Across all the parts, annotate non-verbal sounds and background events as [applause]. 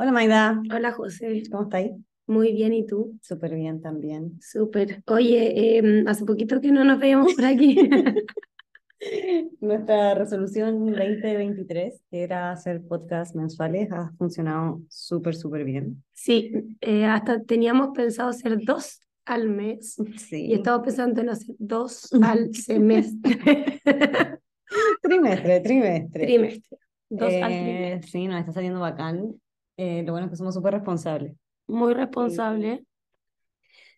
Hola Maida, Hola José, ¿cómo estáis? muy bien, ¿y tú? Súper bien también. Súper. Oye, em, hace poquito que no nos veíamos por aquí. [laughs] Nuestra resolución 2023, que era hacer podcasts mensuales, ha funcionado súper, súper bien. Sí, eh, hasta teníamos pensado hacer dos al mes y Sí, estaba pensando en hacer dos al [laughs] semestre. trimestre, trimestre. Trimestre. Dos al Eh, trimestre. sí, nos está saliendo bacán. Eh, lo bueno es que somos súper responsables. Muy responsable.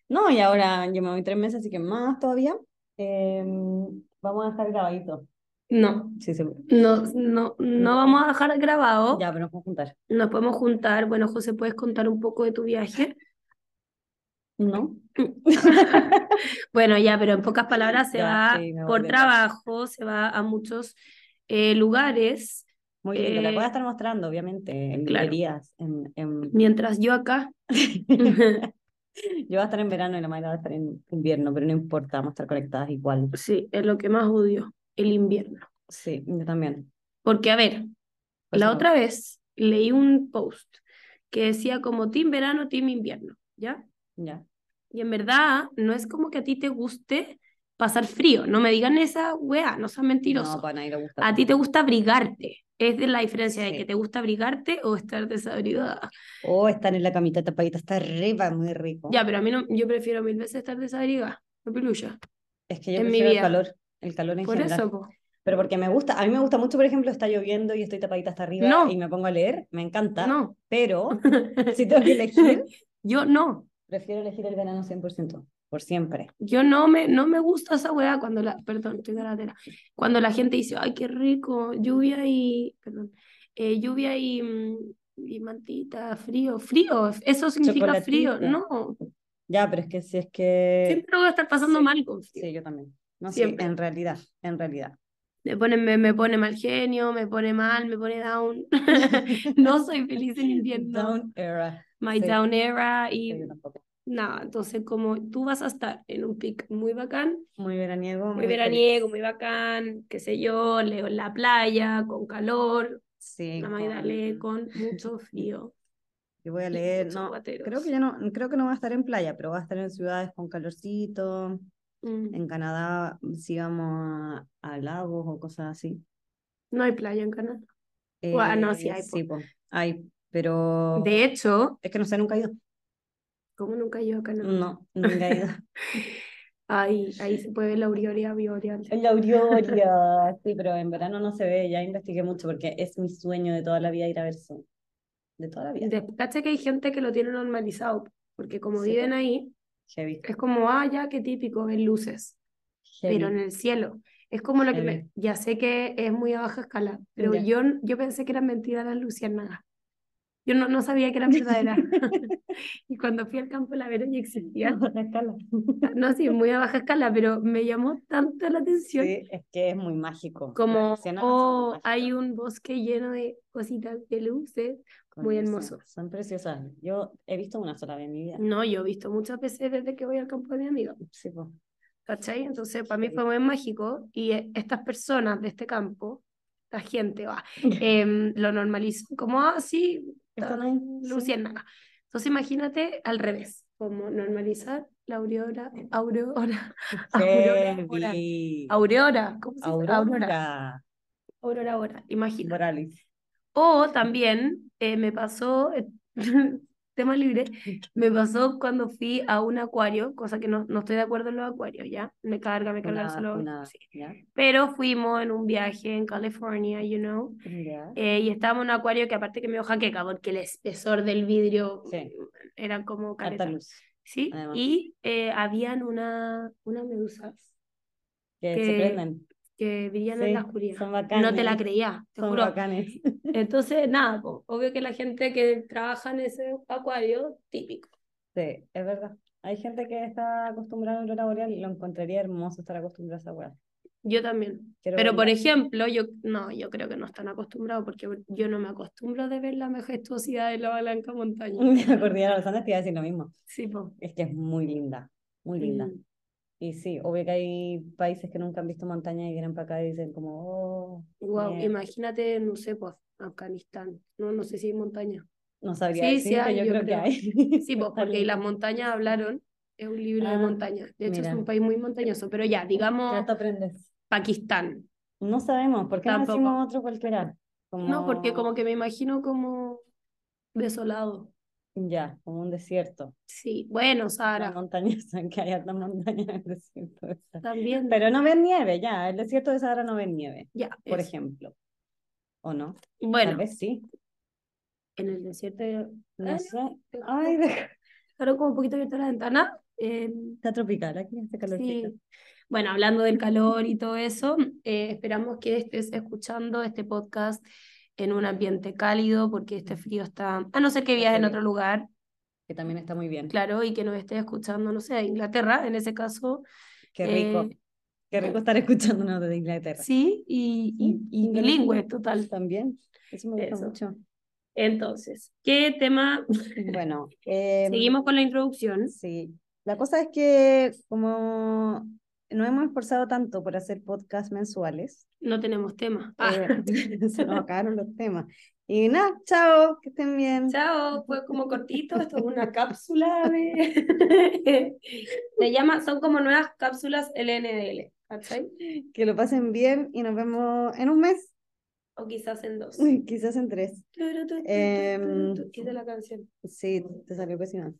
No, y ahora yo me voy tres meses, así que más todavía. Eh, vamos a dejar grabadito. No, Sí, seguro. no, no, no vamos a dejar grabado. Ya, pero nos a juntar. Nos podemos juntar. Bueno, José, ¿puedes contar un poco de tu viaje? ¿No? [laughs] Bueno, ya, pero en pocas palabras se Ya, va sí, por trabajo, se va a muchos eh, lugares, Muy lindo. La voy a Eh, estar mostrando, obviamente, en claro. librerías. En, en... mientras yo acá. [laughs] Yo voy a estar en verano y la Mayra va a estar en invierno, pero no importa, vamos a estar conectadas igual. Sí, es lo que más odio, el invierno. Sí, yo también. Porque, a ver, la otra vez leí un post que decía como team verano, team invierno, ¿ya? Ya. Y en verdad no es como que a ti te guste pasar frío, no me digan esa weá, no sean mentirosos. No, para nadie le gusta. A ti te gusta abrigarte. Es de la diferencia de Sí. que te gusta abrigarte o estar desabrigada. O estar en la camita tapadita, está arriba, muy rico. Ya, pero a mí no, yo prefiero mil veces estar desabrigada, no pelucha. Es que yo en mi prefiero el vida. calor, el calor en Por general. eso, po. Pero porque me gusta, a mí me gusta mucho, por ejemplo, está lloviendo y estoy tapadita hasta arriba No. y me pongo a leer, me encanta. No. Pero [laughs] si tengo que elegir, Yo no. prefiero elegir el verano 100%, por siempre. Yo no me, no me gusta esa weá cuando la, perdón, estoy galatera. Cuando la gente dice, ay, qué rico, lluvia y, perdón, eh, lluvia y, mm, y mantita, frío, frío, eso significa frío. No, Ya, pero es que si es que... siempre voy a estar pasando sí, mal con frío. Sí, yo también. No, sí, Siempre. en realidad, en realidad. Me pone, me, me pone mal genio, me pone mal, me pone down. [laughs] no soy feliz en invierno. Down era. My sí. down era Sí, y yo tampoco. Nada, entonces como tú vas a estar en un pic muy bacán, Muy veraniego. muy feliz. veraniego, muy bacán, qué sé yo, leo en la playa, con calor, Sí, la con- con mucho [laughs] frío. Yo voy a [laughs] leer, no, guateros. creo que ya no, creo que no va a estar en playa, pero va a estar en ciudades con calorcito. Mm, En Canadá, si vamos a, a lagos o cosas así. No hay playa en Canadá. No, sí Eh, hay. Sí, po, hay, pero De hecho, es que no sé, nunca he ido. ¿Cómo nunca he ido a Canadá? No, nunca he ido. [laughs] Ahí, ahí se puede ver la boreal. En la aurora, [laughs] sí, pero en verano no se ve, ya investigué mucho porque es mi sueño de toda la vida ir a ver sol. De toda la vida. De- Cacha que hay gente que lo tiene normalizado, porque como Sí, viven ahí, Heavy, es como, ah, ya, qué típico, ver luces, pero en heavy. el cielo. Es como lo que me, Heavy. ya sé que es muy a baja escala, pero yo, yo pensé que eran mentiras las luciérnagas. Yo no, no sabía que eran verdaderas. [laughs] [laughs] Y cuando fui al campo la vera ya existía. Baja escala. No, sí, muy a baja escala, pero me llamó tanto la atención. Sí, es que es muy mágico. Como, oh, hay un bosque lleno de cositas de luces. Con muy hermoso. Son preciosas. Yo he visto una sola vez en mi vida. No, yo he visto muchas veces desde que voy al campo de mi amigo. Sí, po. ¿Cachai? Entonces, para mí fue muy mágico y eh, estas personas de este campo, la gente, va, [laughs] em, lo normalizan como, ah, sí, Están ahí, sí. Entonces, imagínate al revés, como normalizar la [laughs] aurora, aurora, aurora, aurora, ¿cómo se? Aurora, Aurora. aurora, boreal, imagínate. Borealis. O también eh, me pasó, eh, [laughs] tema libre, me pasó cuando fui a un acuario, cosa que no, no estoy de acuerdo en los acuarios, ¿ya? Me carga, me carga solo. sí. Pero fuimos en un viaje en California, you know, eh, y estábamos en un acuario que aparte que me dio jaqueca, porque el espesor del vidrio Sí. era como caleta, luz. ¿sí? además. Y eh, habían una, unas medusas Que, Que se prenden. Que brillan en la Sí, oscuridad. No te la creía, te Son juro. bacanes. [laughs] Entonces, nada, po, obvio que la gente que trabaja en ese acuario, típico. Sí, es verdad. Hay gente que está acostumbrada a aurora boreal y lo encontraría hermoso estar acostumbrada a esa weá. Yo también. Quiero Pero por verla. ejemplo, yo no, yo creo que no están acostumbrados porque yo no me acostumbro de ver la majestuosidad de la Blanca Montaña. Cordillera [laughs] de los Andes te iba a decir lo mismo. Sí, po. Es que es muy linda, muy linda. Mm. Y sí, obvio que hay países que nunca han visto montaña y vienen para acá y dicen como, oh, Wow, mierda. imagínate, no sé, pues, Afganistán. No, no sé si hay montaña. No sabría Sí, decir, sí hay, yo, yo creo, que hay. Sí, pues, [laughs] porque las montañas hablaron. Es un libro de Ah, montaña. De hecho, es un país muy montañoso. Pero ya, digamos Ya te aprendes. Pakistán. No sabemos, ¿por qué no Tampoco. decimos otro cualquiera? No, porque como que me imagino como desolado. Ya, como un desierto. Sí, bueno, Sara, montaña, [laughs] que hay altas montañas en el desierto. de Sahara. también. Pero no ven nieve, ya. El desierto de Sahara no ven nieve, ya, por eso. ejemplo. ¿O no? Tal Bueno, vez sí. en el desierto. de- No Ay, sé. Ay, deja- Claro, como un poquito abierta la ventana. eh, está tropical aquí, hace calorcito. sí. Bueno, hablando del calor y todo eso, eh, esperamos que estés escuchando este podcast en un ambiente cálido, porque este frío está, a no ser que viajes en otro lugar, Que también está muy bien. claro, y que nos estés escuchando, no sé, de Inglaterra, en ese caso. Qué rico. eh, Qué rico estar escuchándonos desde Inglaterra. Sí, y, y, y bilingüe, total. También. Eso me gusta Eso. mucho. Entonces, ¿qué tema? Bueno, [laughs] eh, Seguimos con la introducción. Sí, la cosa es que como nos hemos esforzado tanto por hacer podcasts mensuales, No tenemos tema. Ah, eh, se nos acabaron los temas. Y nada, chao, que estén bien. Chao, fue como cortito, esto es una cápsula de... Se llama, son como nuevas cápsulas LNDL, ¿cachai? Que lo pasen bien y nos vemos en un mes, O quizás en dos. quizás en tres. Em... Em, Hice la canción. Sí, te salió pésima.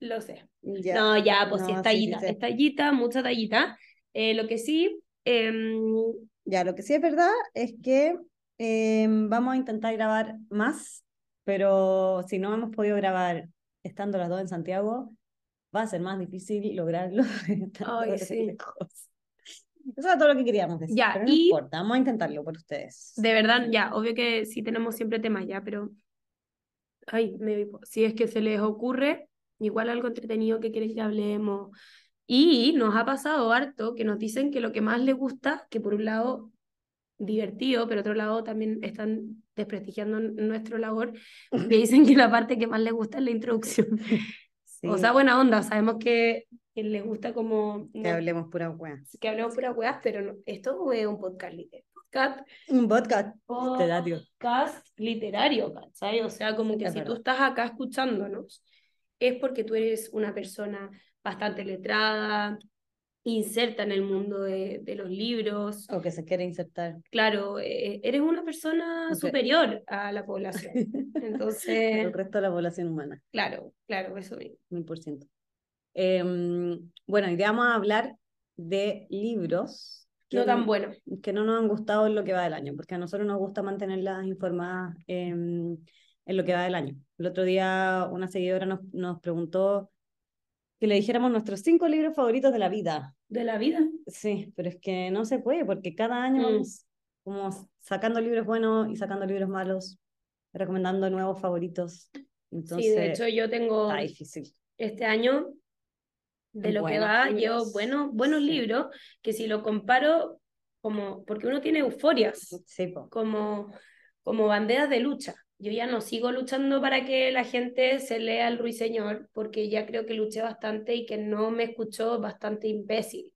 Lo sé. Ya. No, ya, pues sí, es sí, sí tallita, sé. es tallita, mucha tallita. Eh, lo que sí, em, Ya, lo que sí es verdad es que em, vamos a intentar grabar más, pero si no hemos podido grabar estando las dos en Santiago, va a ser más difícil lograrlo [laughs] Ay, sí. lejos. Eso era todo lo que queríamos decir, Ya, pero no y- importa, vamos a intentarlo por ustedes. de verdad, ya, obvio que sí tenemos siempre temas ya, pero ay, me, si es que se les ocurre, igual algo entretenido que quieren que hablemos. Y nos ha pasado harto que nos dicen que lo que más les gusta, que por un lado divertido, pero otro lado también están desprestigiando nuestro labor, que [laughs] dicen que la parte que más les gusta es la introducción. [laughs] Sí, O sea, buena onda, sabemos que, que les gusta como que no- hablemos pura wea. que hablemos pura weas, pero no, esto es un podcast literario. Podcast, Un podcast literario. podcast literario, ¿cachai? O sea, como que Es si tú verdad. estás acá escuchándonos, es porque tú eres una persona bastante letrada, inserta en el mundo de, de los libros. O que se quiere insertar. Claro, eh, eres una persona Ok. superior a la población. [laughs] Entonces, El resto de la población humana. claro, claro, eso mismo. mil por ciento. Em, bueno, hoy vamos a hablar de libros que, No tan bueno. que no nos han gustado en lo que va del año, porque a nosotros nos gusta mantenerlas informadas em, en lo que va del año. El otro día una seguidora nos, nos preguntó que le dijéramos nuestros cinco libros favoritos de la vida. De la vida. Sí, pero es que no se puede, porque cada año Mm. vamos como sacando libros buenos y sacando libros malos, recomendando nuevos favoritos. Entonces, sí, de hecho yo tengo está difícil. este año, de lo que va, libros. llevo buenos, buenos Sí. libros, que si lo comparo, como, porque uno tiene euforias, Sí, po. como, como banderas de lucha. Yo ya no sigo luchando para que la gente se lea el ruiseñor, porque ya creo que luché bastante y que no me escuchó bastante imbécil,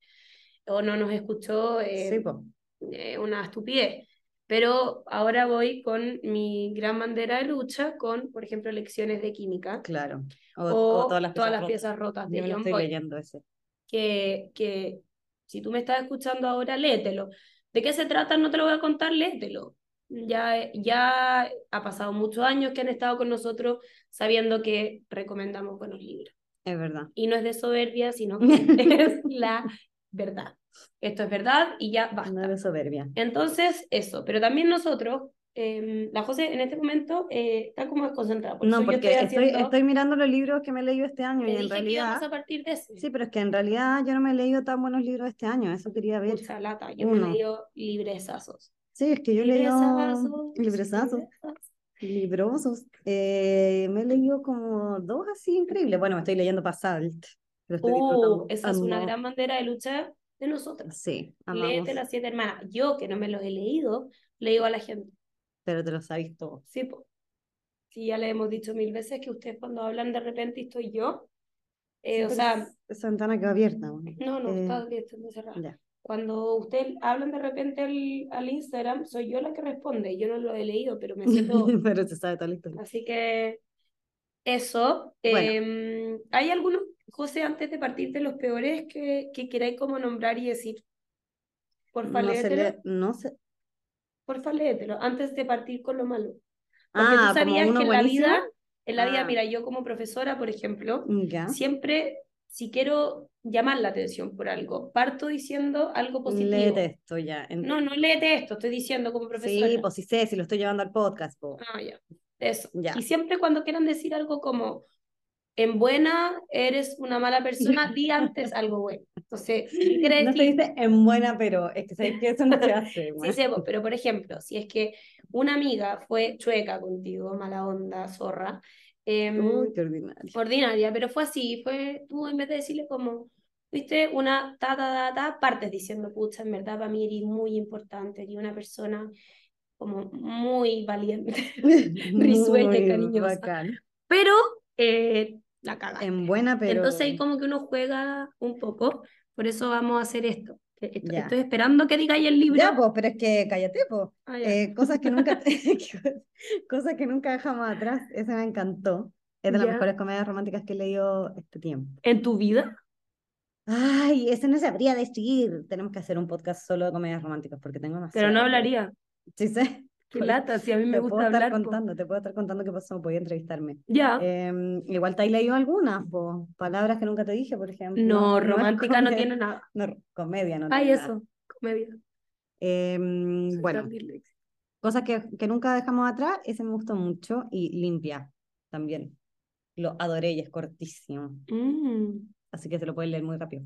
o no nos escuchó eh, Sí, eh, una estupidez. Pero ahora voy con mi gran bandera de lucha, con, por ejemplo, lecciones de química Claro. O, o, o todas las piezas rotas. piezas rotas de John estoy leyendo ese. que, que si tú me estás escuchando ahora, léetelo. ¿De qué se trata? No te lo voy a contar, léetelo. Ya, ya ha pasado muchos años que han estado con nosotros sabiendo que recomendamos buenos libros. Es verdad. Y no es de soberbia, sino [laughs] que es la verdad. Esto es verdad y ya basta. No de soberbia. Entonces, eso, pero también nosotros, eh, la José en este momento eh, está como desconcentrada. por No, porque estoy, haciendo- estoy mirando los libros que me he leído este año te y en realidad... a partir de ese. Sí, pero es que en realidad yo no me he leído tan buenos libros este año, eso quería ver. Mucha lata. Yo me Uno. he leído libresazos. Sí, es que yo leído Libresazos, librosos. Eh, me he leído como dos así increíbles. Bueno, me estoy leyendo Pasalt. Lo estoy disfrutando. esa es una gran bandera de lucha de nosotras. Sí, amamos, Léete las siete hermanas. Yo, que no me los he leído, le digo a la gente. pero te lo sabes todo. Sí. Sí, ya le hemos dicho mil veces que ustedes cuando hablan de repente estoy yo. eh, o Pero sea, es- esa ventana quedó abierta. bueno. no, no, Eh, está, está cerrada. ya. Cuando ustedes hablan de repente al, al Instagram, soy yo la que responde. Yo no lo he leído, pero me todo. [laughs] pero se sabe toda la historia. Así que Eso. Bueno. em, ¿hay algunos, José, antes de partir de los peores que, que queráis como nombrar y decir? Porfa, No se le, no sé. Porfa, léetelo, antes de partir con lo malo. Porque Ah, tú sabías que en la buenísimo. vida, en la vida, Ah. mira, yo como profesora, por ejemplo, Ya. siempre, si quiero llamar la atención por algo, parto diciendo algo positivo. Léete esto ya. No, no léete esto, estoy diciendo como profesora. Sí, pues sí sé, si lo estoy llevando al podcast, po. Ah, ya. Eso. Ya. Y siempre cuando quieran decir algo como en buena eres una mala persona, di [laughs] antes algo bueno. Entonces, si quieres No se decir, dice en buena, pero es que sabes que eso no se hace. [laughs] sí güey. sé, po, pero por ejemplo, si es que una amiga fue chueca contigo, mala onda, zorra, Uy, qué ordinario. ordinaria, pero fue así, fue tú en vez de decirle como, viste, una ta, ta, ta, ta, partes diciendo, pucha, en verdad para mí eres muy importante, eres una persona como muy valiente, [laughs] [laughs] risueña y cariñosa. bacán. pero eh, la cagaste. En buena, pero. Entonces como que uno juega un poco, por eso vamos a hacer esto. Estoy esperando que digáis el libro. Ya, pues, pero es que cállate, pues. Ah. Eh, cosas que nunca [laughs] [laughs] cosas que nunca dejamos atrás. Ese me encantó. Es de las mejores comedias románticas que he leído este tiempo. ¿En tu vida? Ay, ese no sabría decir. Tenemos que hacer un podcast solo de comedias románticas porque tengo Pero demasiado. no hablaría. Sí, sé. Qué lata, si a mí me Te gusta puedo estar contando, te puedo estar contando qué pasó, podía entrevistarme. Ya. Em, igual te has leído algunas, po. palabras que nunca te dije, por ejemplo. no, romántica no tiene nada. [laughs] No, comedia no Ay, tiene nada. eso, comedia. Soy bueno, cosas que, que nunca dejamos atrás, ese me gustó mucho. Y limpia también. Lo adoré y es cortísimo. Mm. Así que se lo pueden leer muy rápido.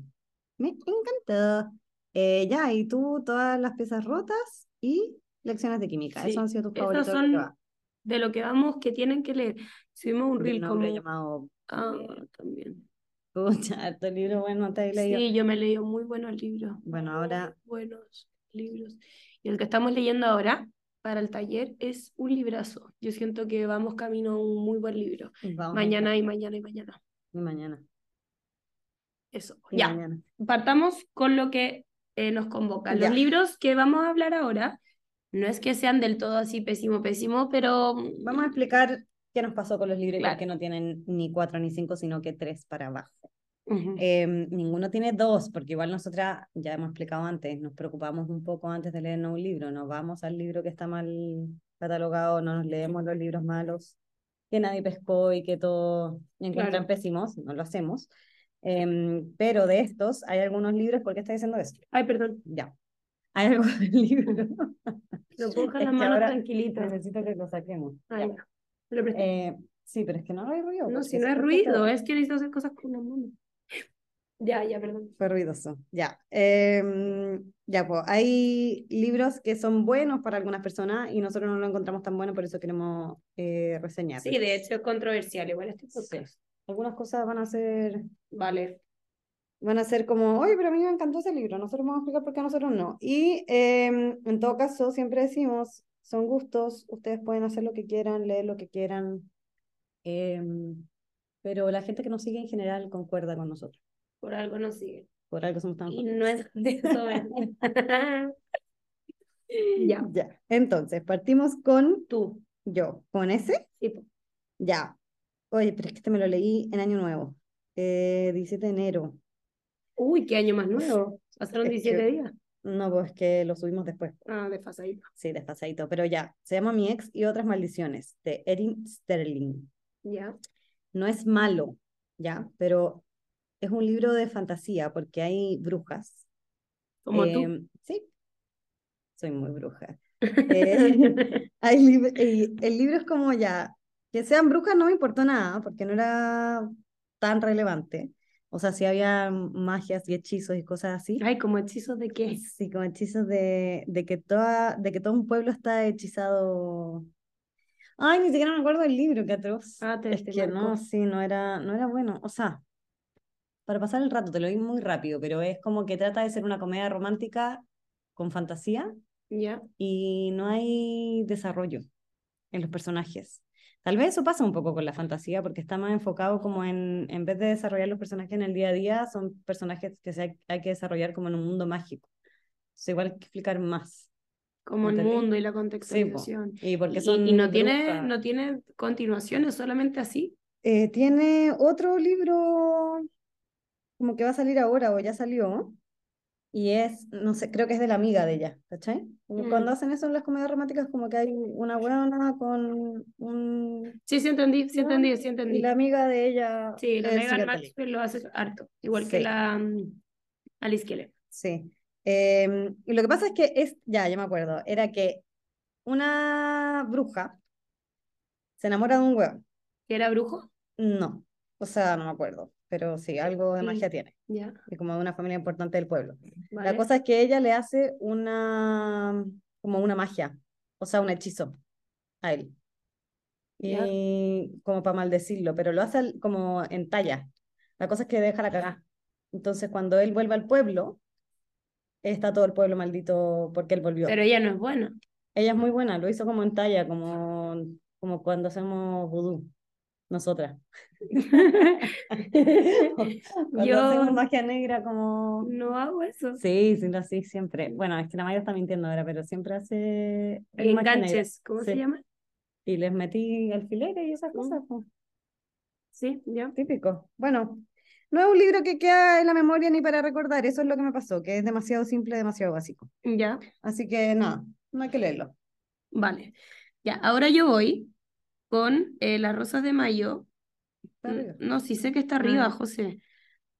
Me encantó. Eh, ya, y tú, todas las piezas rotas y lecciones de química. Sí, Esos han sido tus favoritos. son. De lo que vamos, que tienen que leer. Subimos un reel como... llamado. Ah, también. Pucha, harto libro bueno, te has leído. Sí, yo me he leído muy buenos libros. Bueno, muy ahora- buenos libros. Y el que estamos leyendo ahora para el taller es un librazo. Yo siento que vamos camino a un muy buen libro. Vamos, Mañana y mañana y mañana. Y mañana. Eso. y Ya. mañana. Partamos con lo que eh, nos convoca. Los Ya. libros que vamos a hablar ahora, no es que sean del todo así pésimo, pésimo, pero Vamos a explicar qué nos pasó con los libros Claro. qué no tienen ni cuatro ni cinco, sino que tres para abajo. Em, ninguno tiene dos, porque igual nosotras, ya hemos explicado antes, nos preocupamos un poco antes de leernos un libro, nos vamos al libro que está mal catalogado, no nos leemos los libros malos, que nadie pescó y que todos encuentran Claro. pésimos, no lo hacemos. Em, pero de estos, hay algunos libros, ¿por qué está diciendo eso? Ay, perdón. Ya. Hay algunos libros. [laughs] Lo puedo dejar las manos tranquilitas. Necesito que lo saquemos. Lo presté. Eh, sí, pero es que no hay ruido. no, si no siempre ruido, es que necesito hacer cosas con las manos. [laughs] Ya, ya, perdón. Fue ruidoso. Ya. Em, ya, pues, hay libros que son buenos para algunas personas y nosotros no lo encontramos tan bueno, por eso queremos eh, reseñar. Sí, de hecho es controversial, igual este Sí. podcast. Algunas cosas van a ser, Vale. Van a ser como, oye, pero a mí me encantó ese libro, nosotros vamos a explicar por qué a nosotros no. Y em, en todo caso, siempre decimos, son gustos, ustedes pueden hacer lo que quieran, leer lo que quieran, em, pero la gente que nos sigue en general concuerda con nosotros. Por algo nos sigue. Por algo somos tan Y no es de [laughs] ya. Ya, entonces partimos con Tú. yo, con ese, Sí, ya. Oye, pero es que este me lo leí en Año Nuevo, eh, 17 de enero. Uy, qué año más nuevo. Pasaron Es 17 que- días. No, pues que lo subimos después. Ah, desfasadito. Sí, desfasadito, pero ya. Se llama Mi ex y otras maldiciones, de Erin Sterling. Ya. No es malo, ya, pero es un libro de fantasía porque hay brujas. Como tú. Em, Sí, soy muy bruja. [laughs] Eh, [laughs] hay lib- y el libro es como ya, que sean brujas no me importó nada, porque no era tan relevante. O sea, sí había magias y hechizos y cosas así. Ay, como hechizos de qué. Sí, como hechizos de, de que toda, de que todo un pueblo está hechizado. Ay, ni siquiera me acuerdo del libro, qué atroz. Ah, te- Es te que no, sí, no era, no era bueno. O sea, para pasar el rato, te lo di muy rápido, pero es como que trata de ser una comedia romántica con fantasía Ya. y no hay desarrollo en los personajes. Tal vez eso pasa un poco con la fantasía, porque está más enfocado como en, en vez de desarrollar los personajes en el día a día, son personajes que se hay, hay que desarrollar como en un mundo mágico. Entonces igual hay que explicar más. Como el mundo y la Sí, contextualización. Y porque son y, no tiene, no tiene continuación, es solamente así. eh, tiene otro libro como que va a salir ahora o ya salió, y es, no sé, creo que es de la amiga de ella, ¿cachai? Como Mm. Cuando hacen eso en las comedias románticas, como que hay una buena con un... Sí, sí entendí, sí entendí, sí Y entendí. la amiga de ella Sí, la Megan. Maxwell lo hace harto, igual que la mm, Alice Keller. Sí. Em, y lo que pasa es que es, ya, ya me acuerdo, era que una bruja se enamora de un hueón. ¿Que era brujo? No, o sea, no me acuerdo, pero sí, algo de Sí. magia tiene, y como de una familia importante del pueblo. La cosa es que ella le hace una, como una magia, o sea, un hechizo a él. Y como para maldecirlo, pero lo hace como en talla. La cosa es que deja la cagá. Entonces, cuando él vuelve al pueblo, está todo el pueblo maldito porque él volvió. Pero ella no es buena. Ella es muy buena, lo hizo como en talla, como, como cuando hacemos vudú, nosotras. [laughs] [laughs] Yo- hacemos magia negra, como... No hago eso. Sí, sí, así siempre. Bueno, es que la Maya está mintiendo ahora, pero siempre hace. Enganches, ¿cómo se Sí. llama? Y les metí alfileres y esas cosas, pues, Sí, ya. típico. Bueno, no es un libro que queda en la memoria ni para recordar, eso es lo que me pasó, que es demasiado simple, demasiado básico. Ya, Así que nada, no hay que leerlo. vale. Ya, ahora yo voy con eh, Las Rosas de Mayo. Arriba. No, sí sé que está arriba, Ah. José.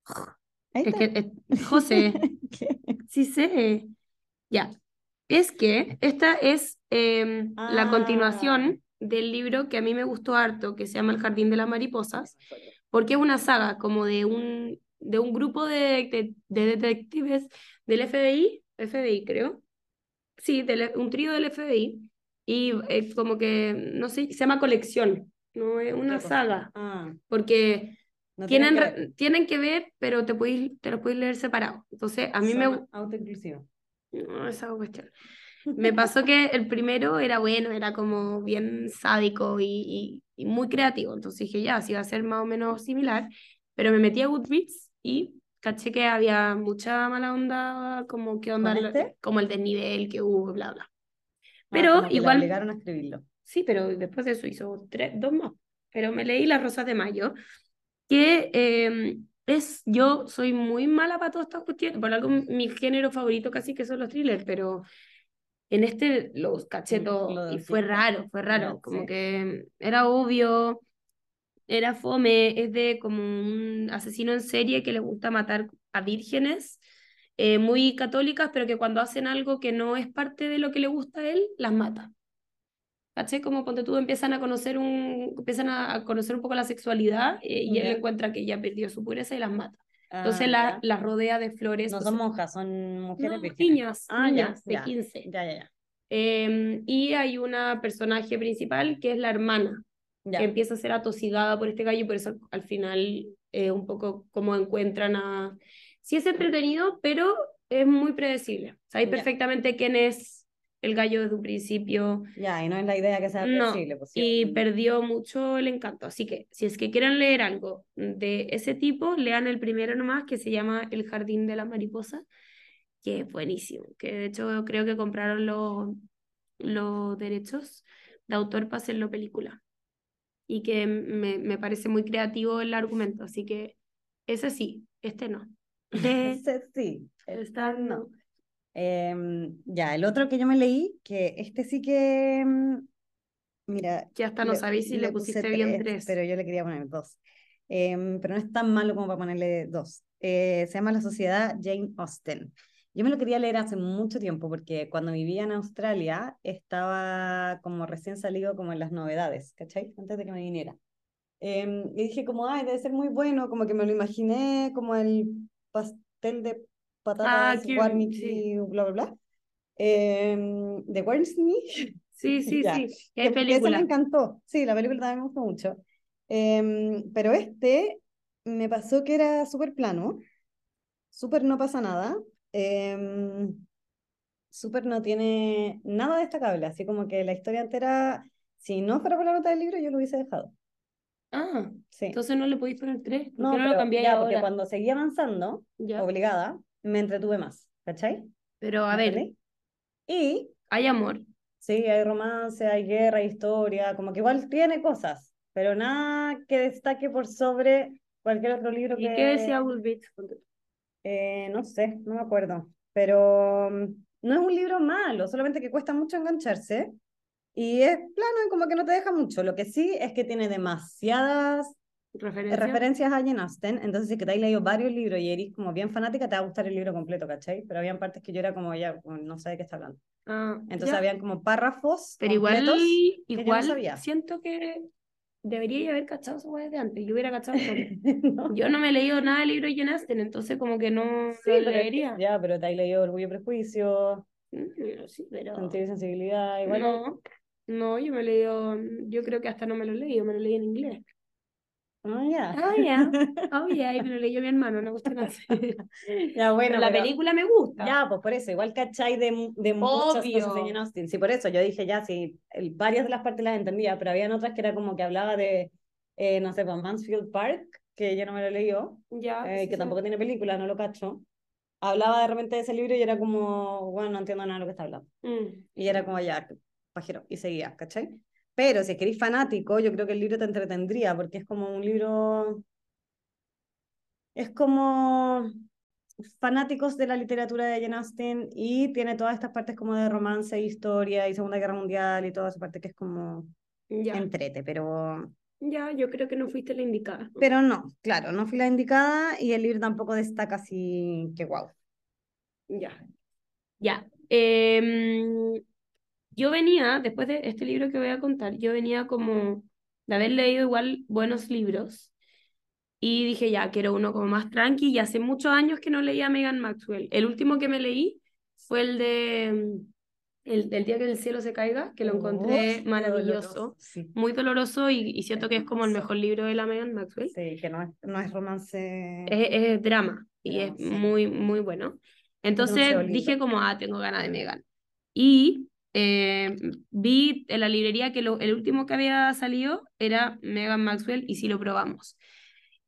[laughs] Ahí Es que, es- José, [laughs] sí sé. Ya. Es que esta es em, la Ah. continuación del libro que a mí me gustó harto, que se llama El Jardín de las Mariposas, porque es una saga como de un, de un grupo de, de- de detectives del FBI, FBI creo, sí, del- un trío del FBI, y eh, como que, no sé, se llama colección, no es una ¿Qué cosa? saga, Ah, porque no tienen, tienen que re- tienen que ver, pero te, podéis, te los podéis leer separados. Entonces, a mí me... son autoinclusivos. No, esa cuestión. [laughs] Me pasó que el primero era bueno, era como bien sádico y, y- y muy creativo. Entonces dije, ya, sí va a ser más o menos similar. Pero me metí a Goodreads y caché que había mucha mala onda, como que onda, ¿Con la- este? como el desnivel que hubo, bla, bla. Ah, Pero igual, obligaron a escribirlo. sí, pero después de eso hizo tres, dos más. Pero me leí Las Rosas de Mayo, que eh, es, yo soy muy mala para todas estas cuestiones, por algo mi género favorito casi que son los thrillers, pero en este los caché Mm, todo lo y fue raro, fue raro, como sí. que era obvio, era fome, es de como un asesino en serie que le gusta matar a vírgenes. Eh, muy católicas, pero que cuando hacen algo que no es parte de lo que le gusta a él, las mata. ¿Cachai? Como cuando tú empiezan a conocer un, empiezan a conocer un poco la sexualidad eh, y él Ya. encuentra que ya perdió su pureza y las mata. Entonces Ah, la- ya. las rodea de flores. No son monjas, son mujeres no, vírgenes. niñas, Ah, ya, niñas de ya. 15. Ya, ya, ya. Em, y hay una personaje principal que es la hermana, Ya. que empieza a ser atosigada por este gallo y por eso al final eh, un poco como encuentran a... Sí es entretenido, pero es muy predecible. Sabéis perfectamente quién es el gallo desde un principio. Ya, y no es la idea que sea No, predecible, pues, sí, y perdió mucho el encanto. Así que si es que quieren leer algo de ese tipo, lean el primero nomás que se llama El Jardín de la Mariposa, que es buenísimo. Que de hecho creo que compraron los, los derechos de autor para hacerlo película. Y que me, me parece muy creativo el argumento. Así que ese sí, este no. [laughs] Ese sí, Esta no. Em, ya, el otro que yo me leí, que este sí que, em, mira, Que hasta no le- sabéis si le puse pusiste bien tres, tres. pero yo le quería poner dos. Em, pero no es tan malo como para ponerle dos. Eh, se llama La Sociedad Jane Austen. Yo me lo quería leer hace mucho tiempo porque cuando vivía en Australia estaba como recién salido como en las novedades, ¿cachai? Antes de que me viniera. Em, y dije como, ay, debe ser muy bueno, como que me lo imaginé como el pastel de patatas, Ah, Warnick sí. y bla, bla, bla. Em, de Wernsny. Sí, [laughs] sí, Ya. sí. Que- hay esa me encantó. Sí, la película también me gustó mucho. Em, pero este me pasó que era súper plano, súper no pasa nada, em, súper no tiene nada destacable, así como que la historia entera, si no fuera por la nota del libro, yo lo hubiese dejado. Ah, Sí. entonces no le podéis poner tres. ¿Por No, qué no lo pero cambiáis ya, porque ahora? cuando seguía avanzando, Ya. obligada, me entretuve más, ¿cachai? Pero a ¿Me ver, entendí? Y hay amor. sí, hay romance, hay guerra, hay historia, como que igual tiene cosas, pero nada que destaque por sobre cualquier otro libro ¿Y que... qué decía Woodbridge? Eh, no sé, no me acuerdo, pero mm, no es un libro malo, solamente que cuesta mucho engancharse y es plano y como que no te deja mucho. Lo que sí es que tiene demasiadas ¿Referencia? referencias a Jane Austen, entonces si que te has leído varios libros y eres como bien fanática, te va a gustar el libro completo, ¿cachai? Pero habían partes que yo era como ya, no sé de qué está hablando. Ah, Entonces ya. habían como párrafos Pero igual, que yo no igual sabía. siento que debería haber cachado esa weá de antes. Yo hubiera cachado. [laughs] ¿no? Yo no me he leído nada del libro de Jane Austen, entonces como que no Sí, lo leería. ya, pero te has leído Orgullo y Prejuicio, Mm, Sí, pero Sentido y Sensibilidad, igual. no, no, yo me he leído, yo creo que hasta no me lo he leído, me lo leí en inglés. Ah, ya. [laughs] Oh, yeah. Oh, yeah, y me lo leyó mi hermano, no gusta nada. [laughs] Ya, [laughs] bueno, Pero la pero- película me gusta. Ya, pues por eso, igual cachai de, de muchas cosas de Jane Austen. Sí, por eso yo dije ya, sí, el- varias de las partes las entendía, pero habían otras que era como que hablaba de, eh, no sé, pues, Mansfield Park, que yo no me lo leí yo, Ya, eh, sí, que sí. tampoco tiene película, no lo cacho. Hablaba de repente de ese libro y era como, bueno, no entiendo nada de lo que está hablando. Mm. Y era como ya, pajero, y seguía, ¿cachai? Pero si es que eres fanático, yo creo que el libro te entretendría, porque es como un libro. Es como fanáticos de la literatura de Jane Austen y tiene todas estas partes como de romance, historia y Segunda Guerra Mundial y toda esa parte que es como Ya, entrete, pero, ya, yo creo que no fuiste la indicada. pero no, claro, no fui la indicada y el libro tampoco destaca así que guau. Ya. Ya. Em, yo venía, después de este libro que voy a contar, yo venía como de haber leído igual buenos libros y dije, ya, quiero uno como más tranqui y hace muchos años que no leía a Megan Maxwell. El último que me leí fue el de em, el, del día que el cielo se caiga, que lo encontré Oh, maravilloso, doloroso. Sí, muy doloroso y, y siento que es como el mejor libro de la Megan Maxwell. sí, que no es, no es romance. Es, es drama y es sí. muy, muy bueno. Entonces dije como, ah, tengo ganas de Megan. Y eh, vi en la librería que lo, el último que había salido era Megan Maxwell y sí lo probamos.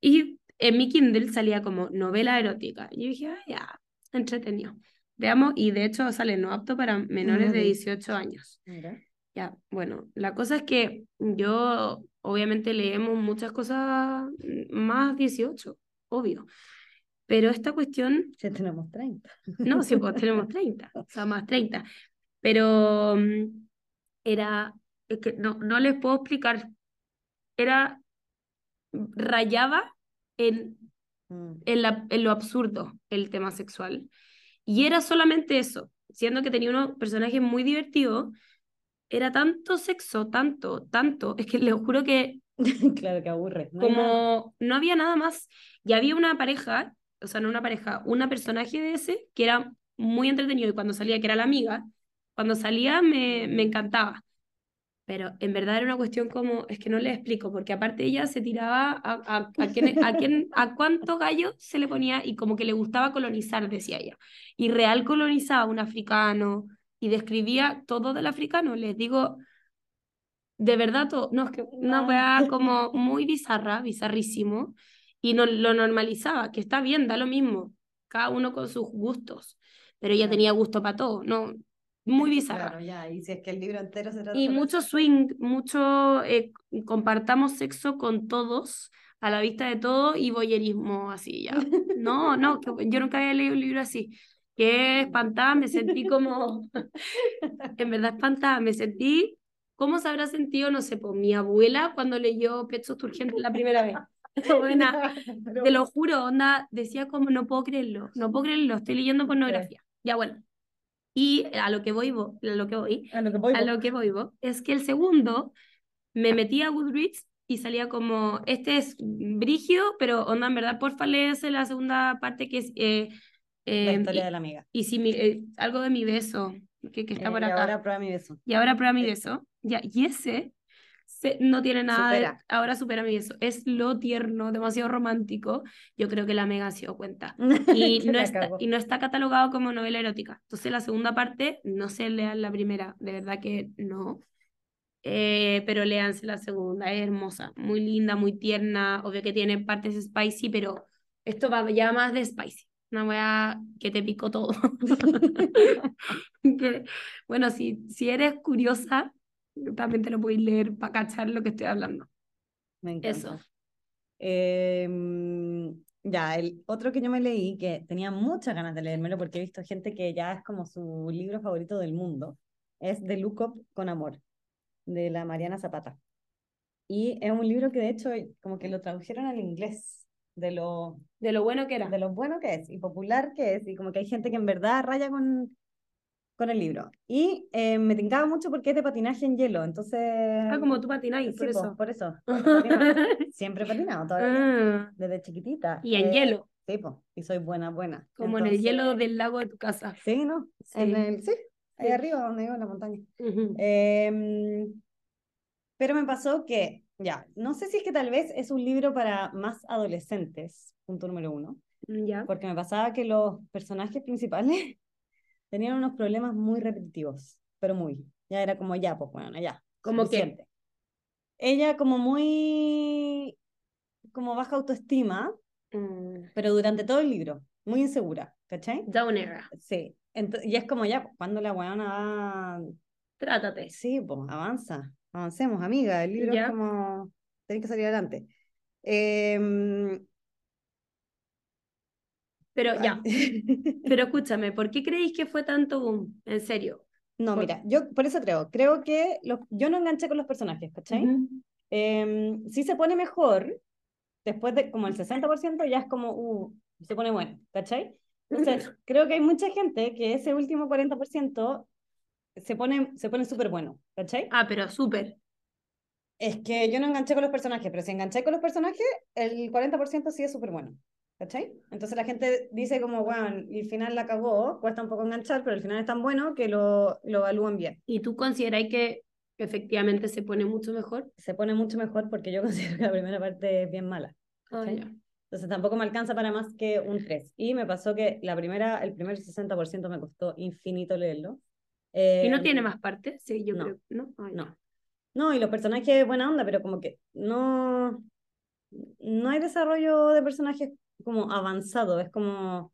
Y en mi Kindle salía como novela erótica. Y yo dije, ah, ya, entretenido. Veamos, y de hecho sale no apto para menores de vi. 18 años. Mira. Ya, bueno, la cosa es que yo, obviamente leemos muchas cosas más 18, obvio. Pero esta cuestión, Ya tenemos 30. no, sí, pues [laughs] tenemos 30, o sea, más 30. Pero mm, era, es que no, no les puedo explicar, era, rayaba en, Mm. en, la, en lo absurdo el tema sexual. Y era solamente eso, siendo que tenía unos personajes muy divertidos, era tanto sexo, tanto, tanto, es que les juro que [laughs] claro que aburre. no como no había nada más. Y había una pareja, o sea, no una pareja, una personaje de ese que era muy entretenido y cuando salía, que era la amiga, cuando salía me, me encantaba. Pero en verdad era una cuestión como, es que no le explico, porque aparte ella se tiraba a, a, a, quién, a, quién, a cuánto gallo se le ponía y como que le gustaba colonizar, decía ella. Y real colonizaba un africano y describía todo del africano. Les digo, de verdad, todo. No, es que una weá [laughs] como muy bizarra, bizarrísimo, y no, lo normalizaba, que está bien, da lo mismo, cada uno con sus gustos, pero ella tenía gusto para todo, ¿no? Muy [laughs] bizarra. Claro, ya, y si es que el libro entero se trata Y mucho eso. swing, mucho eh, compartamos sexo con todos, a la vista de todo, y voyerismo así ya. No, no, que yo nunca había leído un libro así. Qué espantada, me sentí como, [laughs] en verdad espantada, me sentí, ¿cómo se habrá sentido, no sé, pues mi abuela cuando leyó Pechos Turgentes la primera vez? [laughs] Buena, te lo juro, onda, decía como, no puedo creerlo, no puedo creerlo, estoy leyendo pornografía. Ya bueno. Y a lo que voy, vo- a lo que voy, A lo que voy, a lo que voy, vo, es que el segundo me metí a Goodreads y salía como, este es Brigio, pero onda, en verdad, porfa, léese la segunda parte que es... eh, la eh, historia y, de la amiga. y si mi, eh, algo de mi beso, que, que está Eh, por y acá. ahora prueba mi beso. Y ahora prueba mi Eh. beso. Ya, y ese se- no tiene nada de. Ahora supera mi beso. Es lo tierno, demasiado romántico. Yo creo que la Mega se dio cuenta. [laughs] Y no, está, y no está catalogado como novela erótica. Entonces, la segunda parte, no sé lean la primera. De verdad que no. Eh, pero léanse la segunda. Es hermosa. Muy linda, muy tierna. Obvio que tiene partes spicy, pero esto va ya más de spicy. Una wea que te picó todo. [laughs] [laughs] Que, bueno, si, si eres curiosa, también te lo puedes leer para cachar lo que estoy hablando. Me encanta. Eso. Em, ya, el otro que yo me leí, que tenía muchas ganas de leérmelo porque he visto gente que ya es como su libro favorito del mundo, es The Look Up con Amor, de la Mariana Zapata. Y es un libro que de hecho como que lo tradujeron al inglés, de lo, De lo bueno que era. de lo bueno que es y popular que es, y como que hay gente que en verdad raya con, con el libro. Y eh, me tincaba mucho porque es de patinaje en hielo, entonces... Ah, como tú patináis, Sí, por po, eso. por eso. [laughs] Siempre he patinado todavía, Ah, desde chiquitita. y en Eh, hielo, Sí, po, y soy buena, buena. como en el hielo Entonces- del lago de tu casa. Sí, ¿no? En Sí. el, sí, ahí Sí. arriba donde vivo en la montaña. Ujú. Em, pero me pasó que, ya, no sé si es que tal vez es un libro para más adolescentes, punto número uno, Ya. porque me pasaba que los personajes principales tenían unos problemas muy repetitivos, pero muy. Ya era como, ya, pues bueno, ya. ¿Cómo suficiente. Ella como muy, como baja autoestima, Mm, pero durante todo el libro, muy insegura, ¿cachai? Down era. Sí, y es como ya, pues, cuando la weona va Trátate. Sí, pues avanza, avancemos, amiga. El libro es como, tenés que salir adelante. Em, Pero ya. [laughs] Pero escúchame, ¿por qué creéis que fue tanto boom? En serio. No, por- mira, yo por eso creo, creo que los, yo no enganché con los personajes, ¿cachai? Em, sí se pone mejor, después de como el 60% ya es como, uh, se pone bueno, ¿cachai? Entonces, [laughs] creo que hay mucha gente que ese último 40% se pone, se pone súper bueno, ¿cachai? Ah, pero súper. Es que yo no enganché con los personajes, pero si enganché con los personajes, el 40% sí es súper bueno. ¿Cachai? Entonces la gente dice como, bueno, el final la cagó, cuesta un poco enganchar, pero el final es tan bueno que lo, lo evalúan bien. ¿Y tú consideráis que efectivamente se pone mucho mejor? Se pone mucho mejor porque yo [laughs] considero que la primera parte es bien mala. Ya. Entonces tampoco me alcanza para más que un 3. Y me pasó que la primera, el primer 60% me costó infinito leerlo. ¿Y no Eh, tiene más partes? Sí, yo no. creo. No, Ah. No. No, y los personajes buena onda, pero como que no, no hay desarrollo de personajes como avanzado. Es como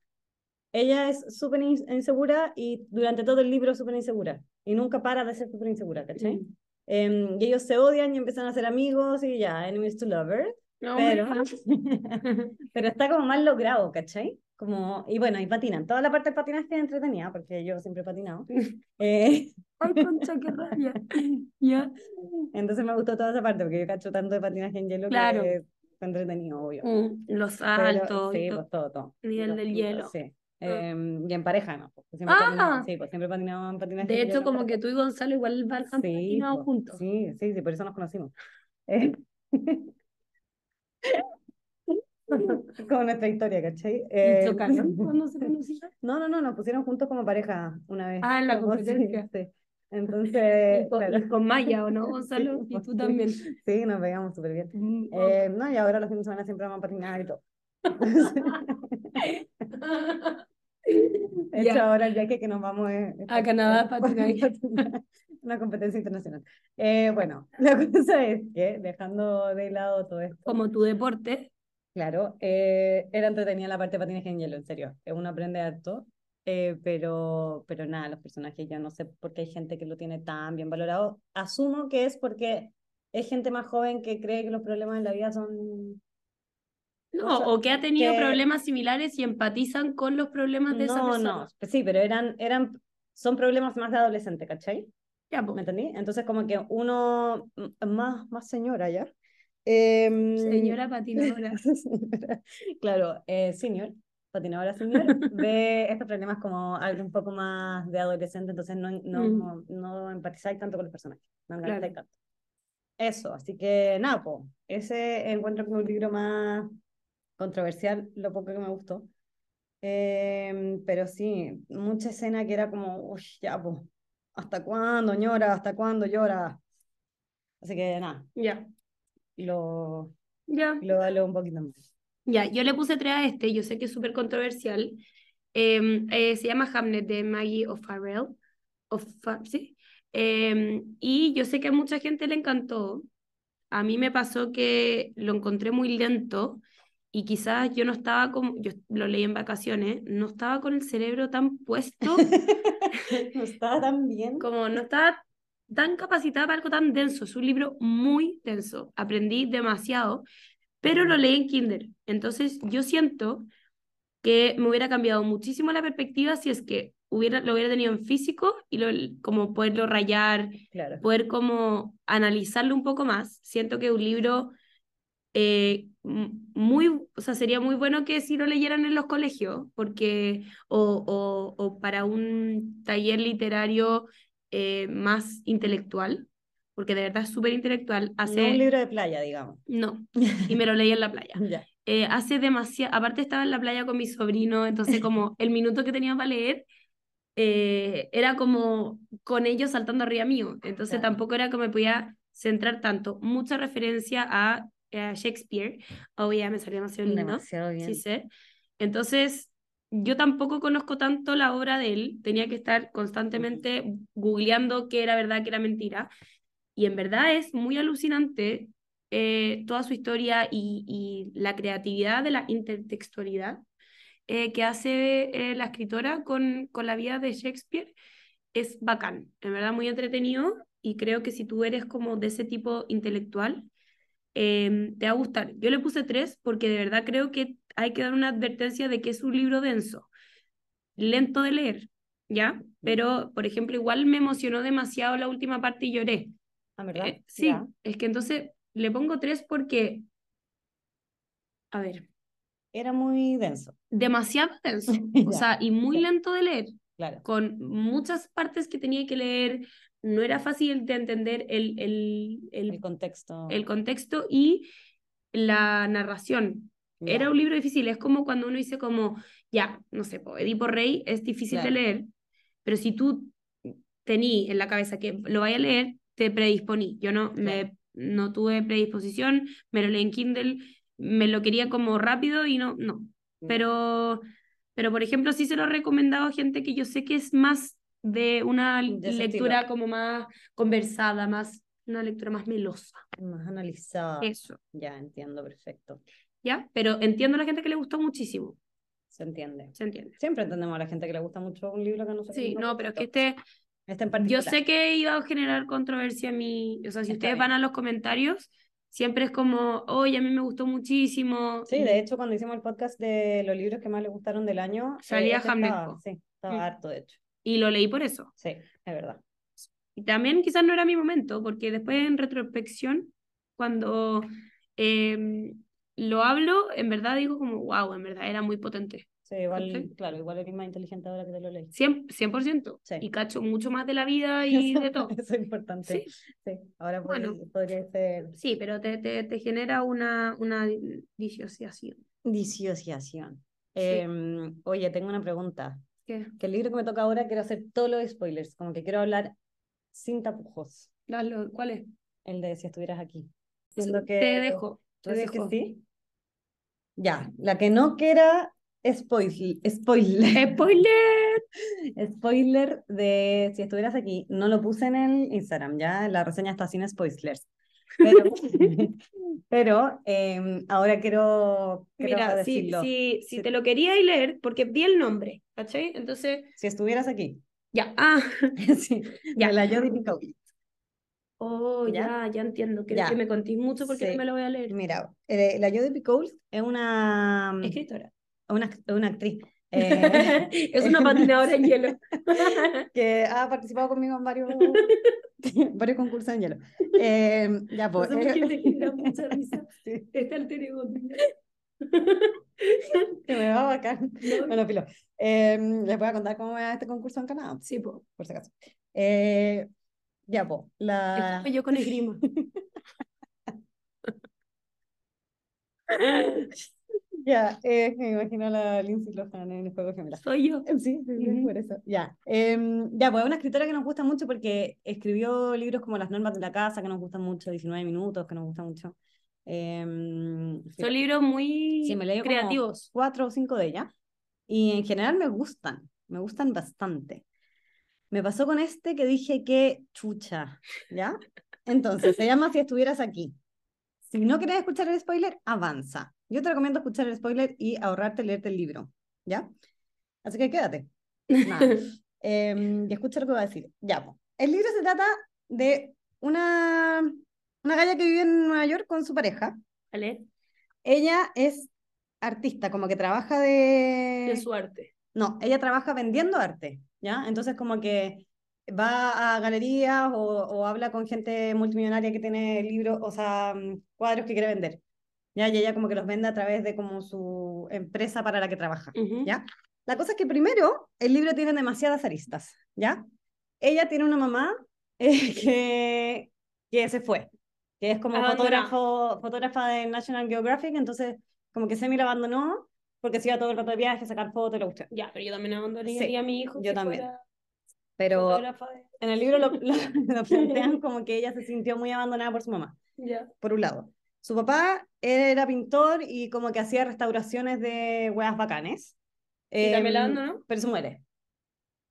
ella es súper in- insegura y durante todo el libro es súper insegura. Y nunca para de ser súper insegura, ¿cachai? Mm. Em, y ellos se odian y empiezan a ser amigos y ya, enemies to lover. No, Pero, [laughs] pero está como mal logrado, ¿cachai? Como, y bueno, y patinan. Toda la parte del patinaje es entretenida, porque yo siempre he patinado. [laughs] Eh, Ay, concha, qué rabia. [laughs] Ya. Entonces me gustó toda esa parte, porque yo cacho tanto de patinaje en hielo Claro. que fue entretenido, obvio. Mm, Los saltos y sí, pues todo, todo. Nivel Los del hielo. Sí. Em, y en pareja, ¿no? Porque siempre Ah. sí, pues siempre patinaba en patinaje De hecho, como que tú y Gonzalo igual van Sí, patinado pues, juntos. Sí, sí, sí, por eso nos conocimos. Eh, [laughs] como nuestra historia, ¿cachai? ¿Y Eh, [laughs] cuando se conocieron? No, no, no, nos pusieron juntos como pareja una vez. Ah, en la Como- sí, competencia. sí. Entonces, con, claro. con Maya, ¿o no, [laughs] Gonzalo? Sí, Y tú también. Sí, nos pegamos súper bien. Mm, Eh, no, y ahora los fines de semana siempre vamos a patinar y todo. [laughs] De hecho, Ya. ahora el viaje que nos vamos es, es A Canadá [laughs] a patinar. patinar. Una competencia internacional. Eh, bueno, la cosa es que, dejando de lado todo esto, Como tu deporte. claro, eh, era entretenida la parte de patinaje en hielo, en serio. Uno aprende harto, eh, pero, pero nada, los personajes yo no sé por qué hay gente que lo tiene tan bien valorado. Asumo que es porque es gente más joven que cree que los problemas en la vida son No, o que ha tenido que- problemas similares y empatizan con los problemas de esa No, persona. no, pues sí, pero eran, eran, son problemas más de adolescente, ¿cachai? Ya, po. ¿Me entendí? Entonces como que uno más, más señora ya. em, Señora [laughs] patinadora. claro, eh, senior, patinadora senior, [laughs] ve estos problemas como algo un poco más de adolescente, entonces no, no, no empatizáis tanto con los personajes, no Claro. tanto. Eso, así que nada, po, ese encuentro como un libro más controversial, lo poco que me gustó. Em, pero sí, mucha escena que era como, uy, ya, pues, ¿hasta cuándo llora? ¿Hasta cuándo llora? Así que nada, Ya, lo, ya. lo valoro un poquito más. Ya, yo le puse tres a este, yo sé que es súper controversial. Em, eh, se llama Hamlet de Maggie O'Farrell. O'Fa- ¿sí? Em, y yo sé que a mucha gente le encantó. A mí me pasó que lo encontré muy lento y quizás yo no estaba como, yo lo leí en vacaciones, no estaba con el cerebro tan puesto, [laughs] No estaba tan bien. como no estaba tan capacitada para algo tan denso. Es un libro muy denso. Aprendí demasiado, pero lo leí en Kindle. Entonces yo siento que me hubiera cambiado muchísimo la perspectiva si es que hubiera, lo hubiera tenido en físico y lo, como poderlo rayar, Claro. poder como analizarlo un poco más. Siento que un libro eh, muy, o sea, sería muy bueno que si lo leyeran en los colegios, porque, o, o, o para un taller literario eh, más intelectual, porque de verdad es súper intelectual. Hace, No un libro de playa, digamos. no, [laughs] y me lo leí en la playa. ya. Eh, hace demasiado, aparte estaba en la playa con mi sobrino, entonces como [laughs] el minuto que tenía para leer eh, era como con ellos saltando arriba mío, entonces Claro. tampoco era que me podía centrar tanto. Mucha referencia a, a Shakespeare, oh ya me salió demasiado lindo, Demasiado bien. sí sé. Entonces yo tampoco conozco tanto la obra de él, tenía que estar constantemente googleando qué era verdad, qué era mentira, y en verdad es muy alucinante eh, toda su historia y, y la creatividad de la intertextualidad eh, que hace eh, la escritora con, con la vida de Shakespeare es bacán, en verdad muy entretenido y creo que si tú eres como de ese tipo intelectual, eh, te va a gustar. Yo le puse tres porque de verdad creo que hay que dar una advertencia de que es un libro denso, lento de leer, ¿ya? Pero, por ejemplo, igual me emocionó demasiado la última parte y lloré. ¿Verdad? Eh, sí, es que entonces le pongo tres porque, a ver, Era muy denso. demasiado denso, [laughs] o sea, y muy lento de leer, Claro. con muchas partes que tenía que leer, no era fácil de entender el, el, el, El contexto. el contexto y la narración. Era un libro difícil, es como cuando uno dice como, ya, no sé, po, Edipo Rey es difícil Claro. de leer, pero si tú tení en la cabeza que lo vaya a leer, te predisponí. Yo no, me, no tuve predisposición, me lo leí en Kindle, me lo quería como rápido y no, no. Ya. Pero, pero por ejemplo, sí se lo he recomendado a gente que yo sé que es más de una De lectura estilo. como más conversada, más, una lectura más melosa. Más analizada. Eso, Ya, entiendo, perfecto. ¿ya? Pero entiendo a la gente que le gustó muchísimo, Se entiende. se entiende. Siempre entendemos a la gente que le gusta mucho un libro que a nosotros Sí, no, pero es que este, Este en yo sé que iba a generar controversia a mí, o sea, si Está ustedes bien. van a los comentarios, siempre es como, oye, a mí me gustó muchísimo. Sí, de hecho, cuando hicimos el podcast de los libros que más le gustaron del año, eh, Salía este Hamlet, estaba, po. sí, estaba Mm. harto, de hecho. Y lo leí por eso. Sí, es verdad. Y también quizás no era mi momento, porque después en retrospección, cuando em, lo hablo, en verdad digo como, wow, en verdad era muy potente. Igual, claro, igual eres más inteligente ahora que te lo leí. 100%, 100%. Sí. Y cacho mucho más de la vida [laughs] y de todo. Eso es importante. Sí, Sí, ahora podría, Bueno. podría ser sí, pero te, te, te genera una, una disociación. disociación. Em, oye, tengo una pregunta. ¿Qué? Que el libro que me toca ahora quiero hacer todos los spoilers, como que quiero hablar sin tapujos. Dale, ¿Cuál es? El de si estuvieras aquí. Te que- dejo. ¿Tú Te decís que dejo. sí? Ya, la que no quiera spoiler, spoiler, ¡Spoiler! [laughs] spoiler de si estuvieras aquí, no lo puse en el Instagram, ya la reseña está sin spoilers. Pero, [laughs] [laughs] pero em, ahora quiero, quiero Mira, si, decirlo. si, te lo quería y leer, porque vi el nombre, ¿cachai? Entonces, Si estuvieras aquí, ya, ah, sí, Ya. de la Jodie Picoult. oh, ¿Ya? ya, ya entiendo. Ya. que me contéis mucho porque Sí. no me lo voy a leer. Mira, eh, la Jodie Picoult es una, Escritora. Una, una actriz [laughs] eh, es una patinadora en hielo. [laughs] que ha participado conmigo en varios, [laughs] varios concursos en hielo. Eh, ya, No pues. sé qué me genera mucha risa Sí, tuyo. que me va bacán. No. Bueno, filo. Eh, les voy a contar cómo va este concurso en Canadá, Sí, po. por si acaso. Eh, ya, pues. La... Estuve yo con esgrima. Ya, eh, me imagino a la Lindsay Lohan en el juego gemela. Soy yo. Sí, sí, sí, Ujú. por eso. Ya. Em, ya, pues es una escritora que nos gusta mucho porque escribió libros como Las normas de la casa, que nos gustan mucho, 19 minutos, que nos gusta mucho. Em, Son libros muy Sí, me creativos. cuatro o cinco de ellas. Y en general me gustan, me gustan bastante. Me pasó con este que dije que chucha, ¿ya? Entonces, se llama Si estuvieras aquí. Si no quieres escuchar el spoiler, avanza. Yo te recomiendo escuchar el spoiler y ahorrarte leerte el libro, ¿ya? Así que quédate. [laughs] Em, y escucha lo que voy a decir. Ya. El libro se trata de una, una galla que vive en Nueva York con su pareja. ¿Vale? Ella es artista, como que trabaja de... De su arte. No, ella trabaja vendiendo arte, ¿ya? Entonces como que va a galerías o, o habla con gente multimillonaria que tiene libros, o sea, mm, cuadros que quiere vender. ¿Ya? Y ella como que los vende a través de como su empresa para la que trabaja, Ujú. ¿ya? La cosa es que primero, el libro tiene demasiadas aristas, ¿ya? Ella tiene una mamá [laughs] eh, que, que se fue, que es como fotógrafo, fotógrafa de National Geographic, entonces como que Semi la abandonó porque se iba todo el rato de viaje a sacar fotos la cuestión. Ya, pero yo también abandonaría Sí, a mi hijo. yo también. fuera Pero en el libro lo, [laughs] lo, lo plantean [laughs] como que ella se sintió muy abandonada por su mamá, Ya. por un lado. Su papá era pintor y como que hacía restauraciones de huevas bacanes. ¿Y también la Em, abandonó? Pero se muere.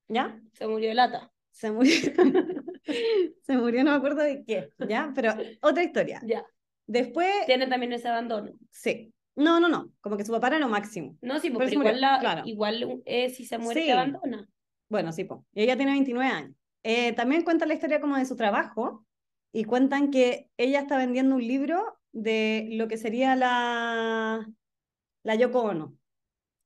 ¿Ya? Se murió de lata. Se murió. [laughs] se murió, no me acuerdo de qué, ¿ya? Pero otra historia. Ya. Después, Tiene también ese abandono. sí. No, no, no. Como que su papá era lo máximo. No, sí, Pero porque se murió, igual, la, claro. igual eh, si se muere Sí. te abandona. Bueno, sí, po. Y ella tiene 29 años. Eh, también cuenta la historia como de su trabajo y cuentan que ella está vendiendo un libro de lo que sería la, la Yoko Ono.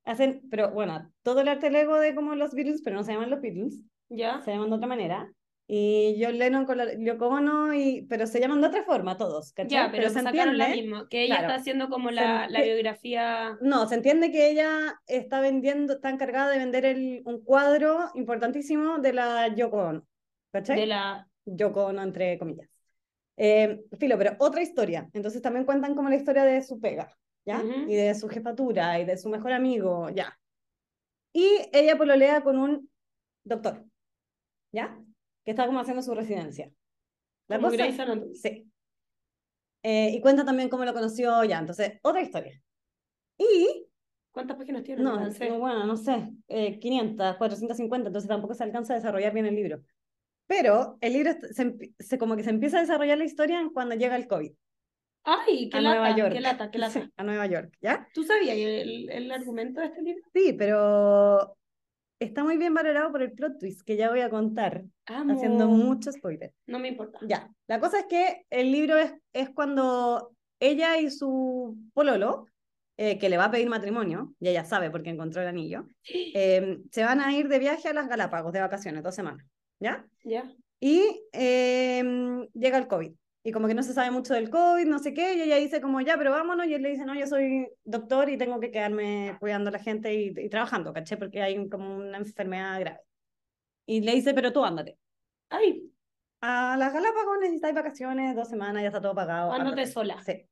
Hacen, pero bueno, todo el arte Lego de como los Beatles, pero no se llaman los Beatles, ¿Ya? se llaman de otra manera. Y John Lennon con la Yoko Ono, y, pero se llaman de otra forma todos, ¿cachai? Ya, pero, se sacaron la entiende. misma. Que ella claro. está haciendo como la, la biografía. No, se entiende que ella está vendiendo, está encargada de vender el, un cuadro importantísimo de la Yoko Ono, ¿cachai? De la. Yoko Ono, entre comillas. Eh, filo, pero otra historia. Entonces también cuentan como la historia de su pega, ¿ya? Y de su jefatura y de su mejor amigo, ¿ya? Y ella pololea con un doctor, ¿ya? Que está como haciendo su residencia. La cosa, sí. Eh, y cuenta también cómo lo conoció, ya. Entonces, otra historia. Y ¿Cuántas páginas tiene? no, No bueno, no sé, eh, 500, 450, entonces tampoco se alcanza a desarrollar bien el libro. Pero el libro se, se- como que se empieza a desarrollar la historia cuando llega el COVID Ay, qué a lata, Nueva York. qué lata, qué lata. [laughs] Sí, a Nueva York, ¿ya? ¿Tú sabías el, el argumento de este libro? Sí, pero está muy bien valorado por el plot twist que ya voy a contar, Amo. haciendo mucho spoiler. No me importa. Ya, la cosa es que el libro es, es cuando ella y su pololo, eh, que le va a pedir matrimonio, y ella sabe porque encontró el anillo, [gasps] eh, se van a ir de viaje a las Galápagos de vacaciones, dos semanas, ¿ya? Ya. Y eh, llega el COVID. Y como que no se sabe mucho del COVID, no sé qué, y ella dice como, ya, pero vámonos, y él le dice, no, yo soy doctor y tengo que quedarme cuidando a la gente y, y trabajando, ¿caché? Porque hay como una enfermedad grave. Y le dice, pero tú ándate. Ay, A las Galápagos necesitáis vacaciones, dos semanas, ya está todo pagado. ándate sola. Sí.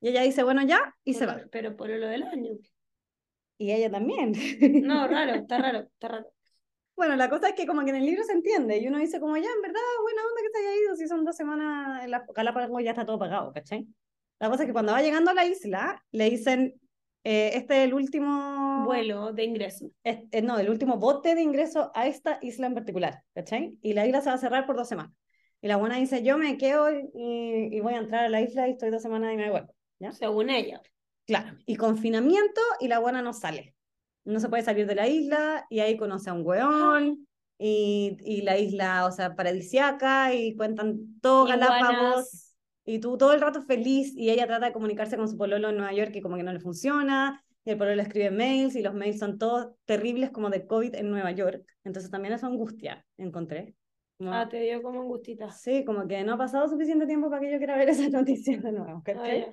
Y ella dice, bueno, ya, y se va. Pero por lo del año. Y ella también. No, raro, está raro, está raro. Bueno, la cosa es que como que en el libro se entiende y uno dice como ya, en verdad, buena onda que se haya ido, si son dos semanas en la Galápagos ya está todo pagado, ¿cachai? La cosa es que cuando va llegando a la isla, le dicen, eh, este es el último... Vuelo de ingreso. es- eh, no, el último bote de ingreso a esta isla en particular, ¿cachai? Y la isla se va a cerrar por dos semanas. Y la buena dice, yo me quedo y, y voy a entrar a la isla y estoy dos semanas y me vuelvo. ¿ya? Según ella. Claro, y confinamiento y la buena no sale. No se puede salir de la isla y ahí conoce a un weón y, y la isla, o sea, paradisiaca y cuentan todo Galápagos y tú todo el rato feliz y ella trata de comunicarse con su pololo en Nueva York y como que no le funciona y el pololo le escribe mails y los mails son todos terribles como de COVID en Nueva York. Entonces también eso angustia, encontré. Como- Ah, te dio como angustita. Sí, como que no ha pasado suficiente tiempo para que yo quiera ver [laughs] esas noticias de nuevo. Ah, ¿cachai?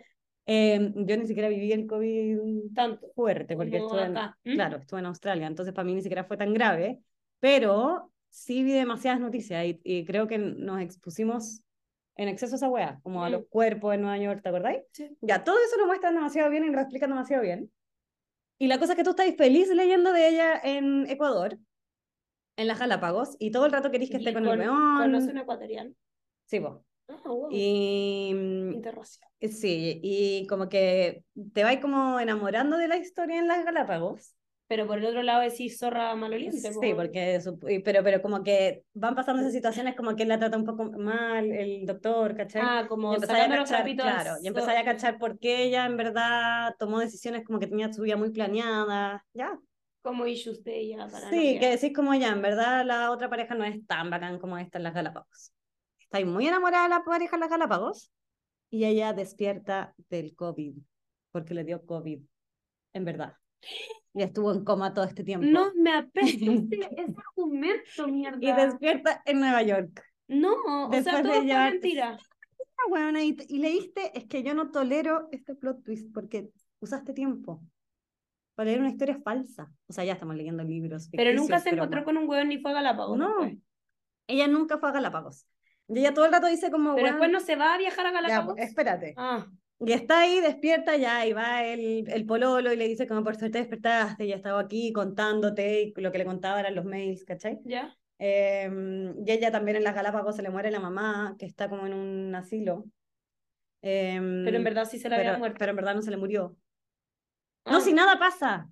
Eh, yo ni siquiera viví el COVID Tanto. fuerte, porque estuve en. ¿Mm? claro, estuve en Australia, entonces para mí ni siquiera fue tan grave, pero sí vi demasiadas noticias y, y creo que nos expusimos en exceso a esa wea, como a Mm. los cuerpos en Nueva York, ¿te acordáis? Sí. Ya, todo eso lo muestran demasiado bien y lo explican demasiado bien. Y la cosa es que tú estás feliz leyendo de ella en Ecuador, en las Galápagos, y todo el rato querís que esté Y con el con- weón. Conoce un ecuatoriano. Sí, po. Ah, wow. Y Interracial. sí, y como que te vais como enamorando de la historia en las Galápagos. Pero por el otro lado decís zorra maloliente. Sí, po. porque y- pero, pero como que van pasando esas situaciones como que él la trata un poco mal, el doctor, ¿cachai? Ah, y como empezáis a cachar, claro, y empezáis a cachar por qué ella en verdad tomó decisiones como que tenía su vida muy planeada, ¿ya? Como issues de ella. Sí, que decís como ya, en verdad la otra pareja no es tan bacán como esta en las Galápagos. Está muy enamorada de la pareja en las Galápagos y ella despierta del COVID, porque le dio COVID, en verdad. Y estuvo en coma todo este tiempo. No, me apesta [laughs] ese, argumento, mierda. Y despierta en Nueva York. No, o Después sea, de todo fue llevar- mentira. Weona, y, y leíste, es que yo no tolero este plot twist porque usaste tiempo para leer una historia falsa. O sea, ya estamos leyendo libros. Pero nunca se encontró bueno. con un hueón ni fue a Galápagos. No, después. ella nunca fue a Galápagos. Y ella todo el rato dice como, Pero weón, después no se va a viajar a ya, Galápagos. pues, espérate. Ah, Y está ahí, despierta ya, y va el, el pololo y le dice como, por suerte despertaste, ya estaba aquí contándote, y lo que le contaba eran los mails, ¿cachai? ya. Eh, y ella también en las Galápagos se le muere la mamá, que está como en un asilo. Eh, Pero en verdad sí se la había pero, muerto. pero en verdad no se le murió. Ah, No, si nada pasa.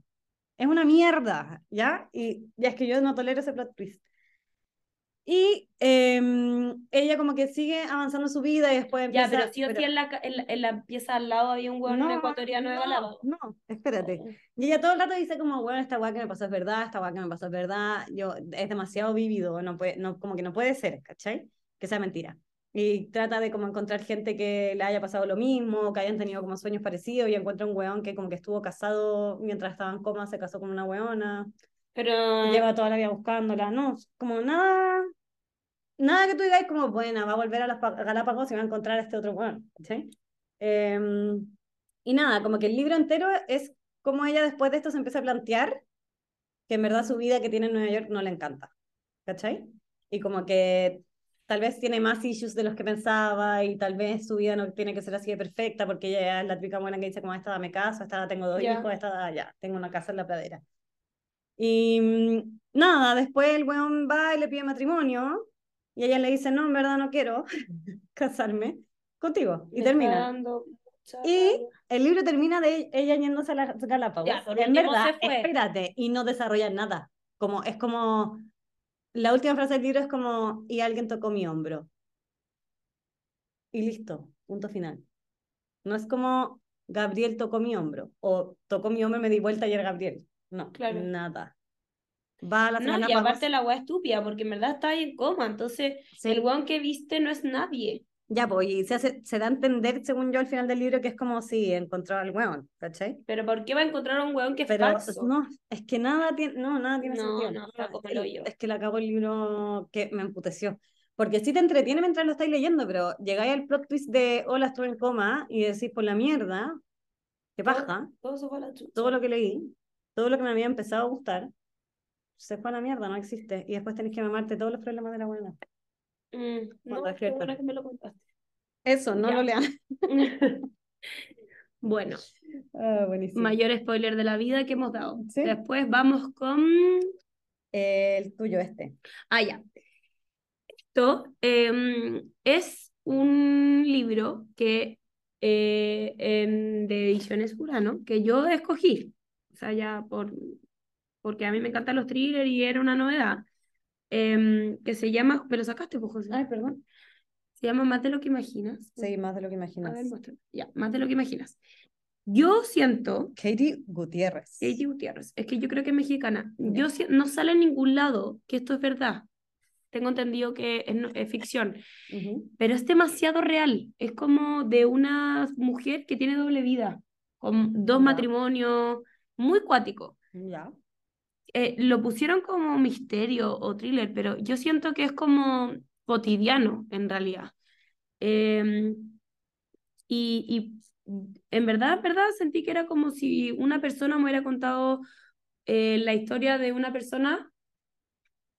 Es una mierda, ¿ya? Y ya es que yo no tolero ese plot twist. Y em, ella como que sigue avanzando su vida y después Ya, empieza... pero sí o sí en la, en la, en la pieza al lado había un hueón No, ecuatoriano de no, Galápagos. No, espérate. Y ella todo el rato dice como, bueno, esta weá que me pasó es verdad, esta weá que me pasó es verdad, yo, es demasiado vívido, no puede, no, como que no puede ser, ¿cachai? Que sea mentira. Y trata de como encontrar gente que le haya pasado lo mismo, que hayan tenido como sueños parecidos, y encuentra un weón que como que estuvo casado mientras estaba en coma, se casó con una weona, Pero lleva toda la vida buscándola, no, como nada, nada que tú digas como, bueno, va a volver a las Galápagos y va a encontrar a este otro weón, ¿cachai? Em, y nada, como que el libro entero es como ella después de esto se empieza a plantear que en verdad su vida que tiene en Nueva York no le encanta, ¿cachai? Y como que tal vez tiene más issues de los que pensaba y tal vez su vida no tiene que ser así de perfecta porque ella es la típica buena que dice como esta me caso, esta tengo dos Ya. hijos, esta ya, tengo una casa en la pradera. Y mm, nada, después el weón va y le pide matrimonio y ella le dice, no, en verdad no quiero [laughs] casarme contigo. Y me termina. dando Y el libro termina de ella yéndose a las Galápagos. Ya, por en verdad, espérate, y no desarrolla nada. Como, es como, la última frase del libro es como, y alguien tocó mi hombro. Y listo, punto final. No es como, Gabriel tocó mi hombro, o tocó mi hombro y me di vuelta y era Gabriel. No, Claro. nada. Va a las No, y aparte la weá estúpida, porque en verdad está ahí en coma, entonces Sí. el weón que viste no es nadie. Ya, pues, y se, hace, se da a entender, según yo, al final del libro, que es como si encontró al weón, ¿cachai? Pero ¿por qué va a encontrar a un weón que es Pero falso? no, es que nada tiene, no, nada tiene No, sentido. no, como es, el que, es que le acabo el libro que me emputeció. Porque sí te entretiene mientras lo estáis leyendo, pero llegáis al plot twist de hola, estuve en coma y decís por la mierda, qué Todo- paja, Todo la chucha. todo lo que leí, todo lo que me había empezado a gustar, se fue a la mierda, no existe. Y después tenés que mamarte todos los problemas de la buena. Mm, no, qué despierta. buena que me lo contaste. Eso, no Ya. lo lean. [laughs] bueno, Ah, mayor spoiler de la vida que hemos dado. Sí. Después vamos con... El tuyo este. Ah, ya. Esto em, es un libro que eh, em, de Ediciones Urano que yo escogí. O sea, ya por, porque a mí me encantan los thrillers y era una novedad. em, que se llama, pero sacaste, pues, José. Ay, perdón. Se llama Más de lo que imaginas. Sí, más de lo que A imaginas. ver, muéstrame. Ya, Más de lo que imaginas. Yo siento Katie Gutiérrez. Katie Gutiérrez, es que yo creo que es mexicana. Yo si- no sale en ningún lado que esto es verdad. Tengo entendido que es, es ficción, Ujú. pero es demasiado real. Es como de una mujer que tiene doble vida, con dos matrimonios, muy cuático. Ya. Eh, lo pusieron como misterio o thriller, pero yo siento que es como cotidiano en realidad. Em, y, y en verdad, en verdad, sentí que era como si una persona me hubiera contado eh, la historia de una persona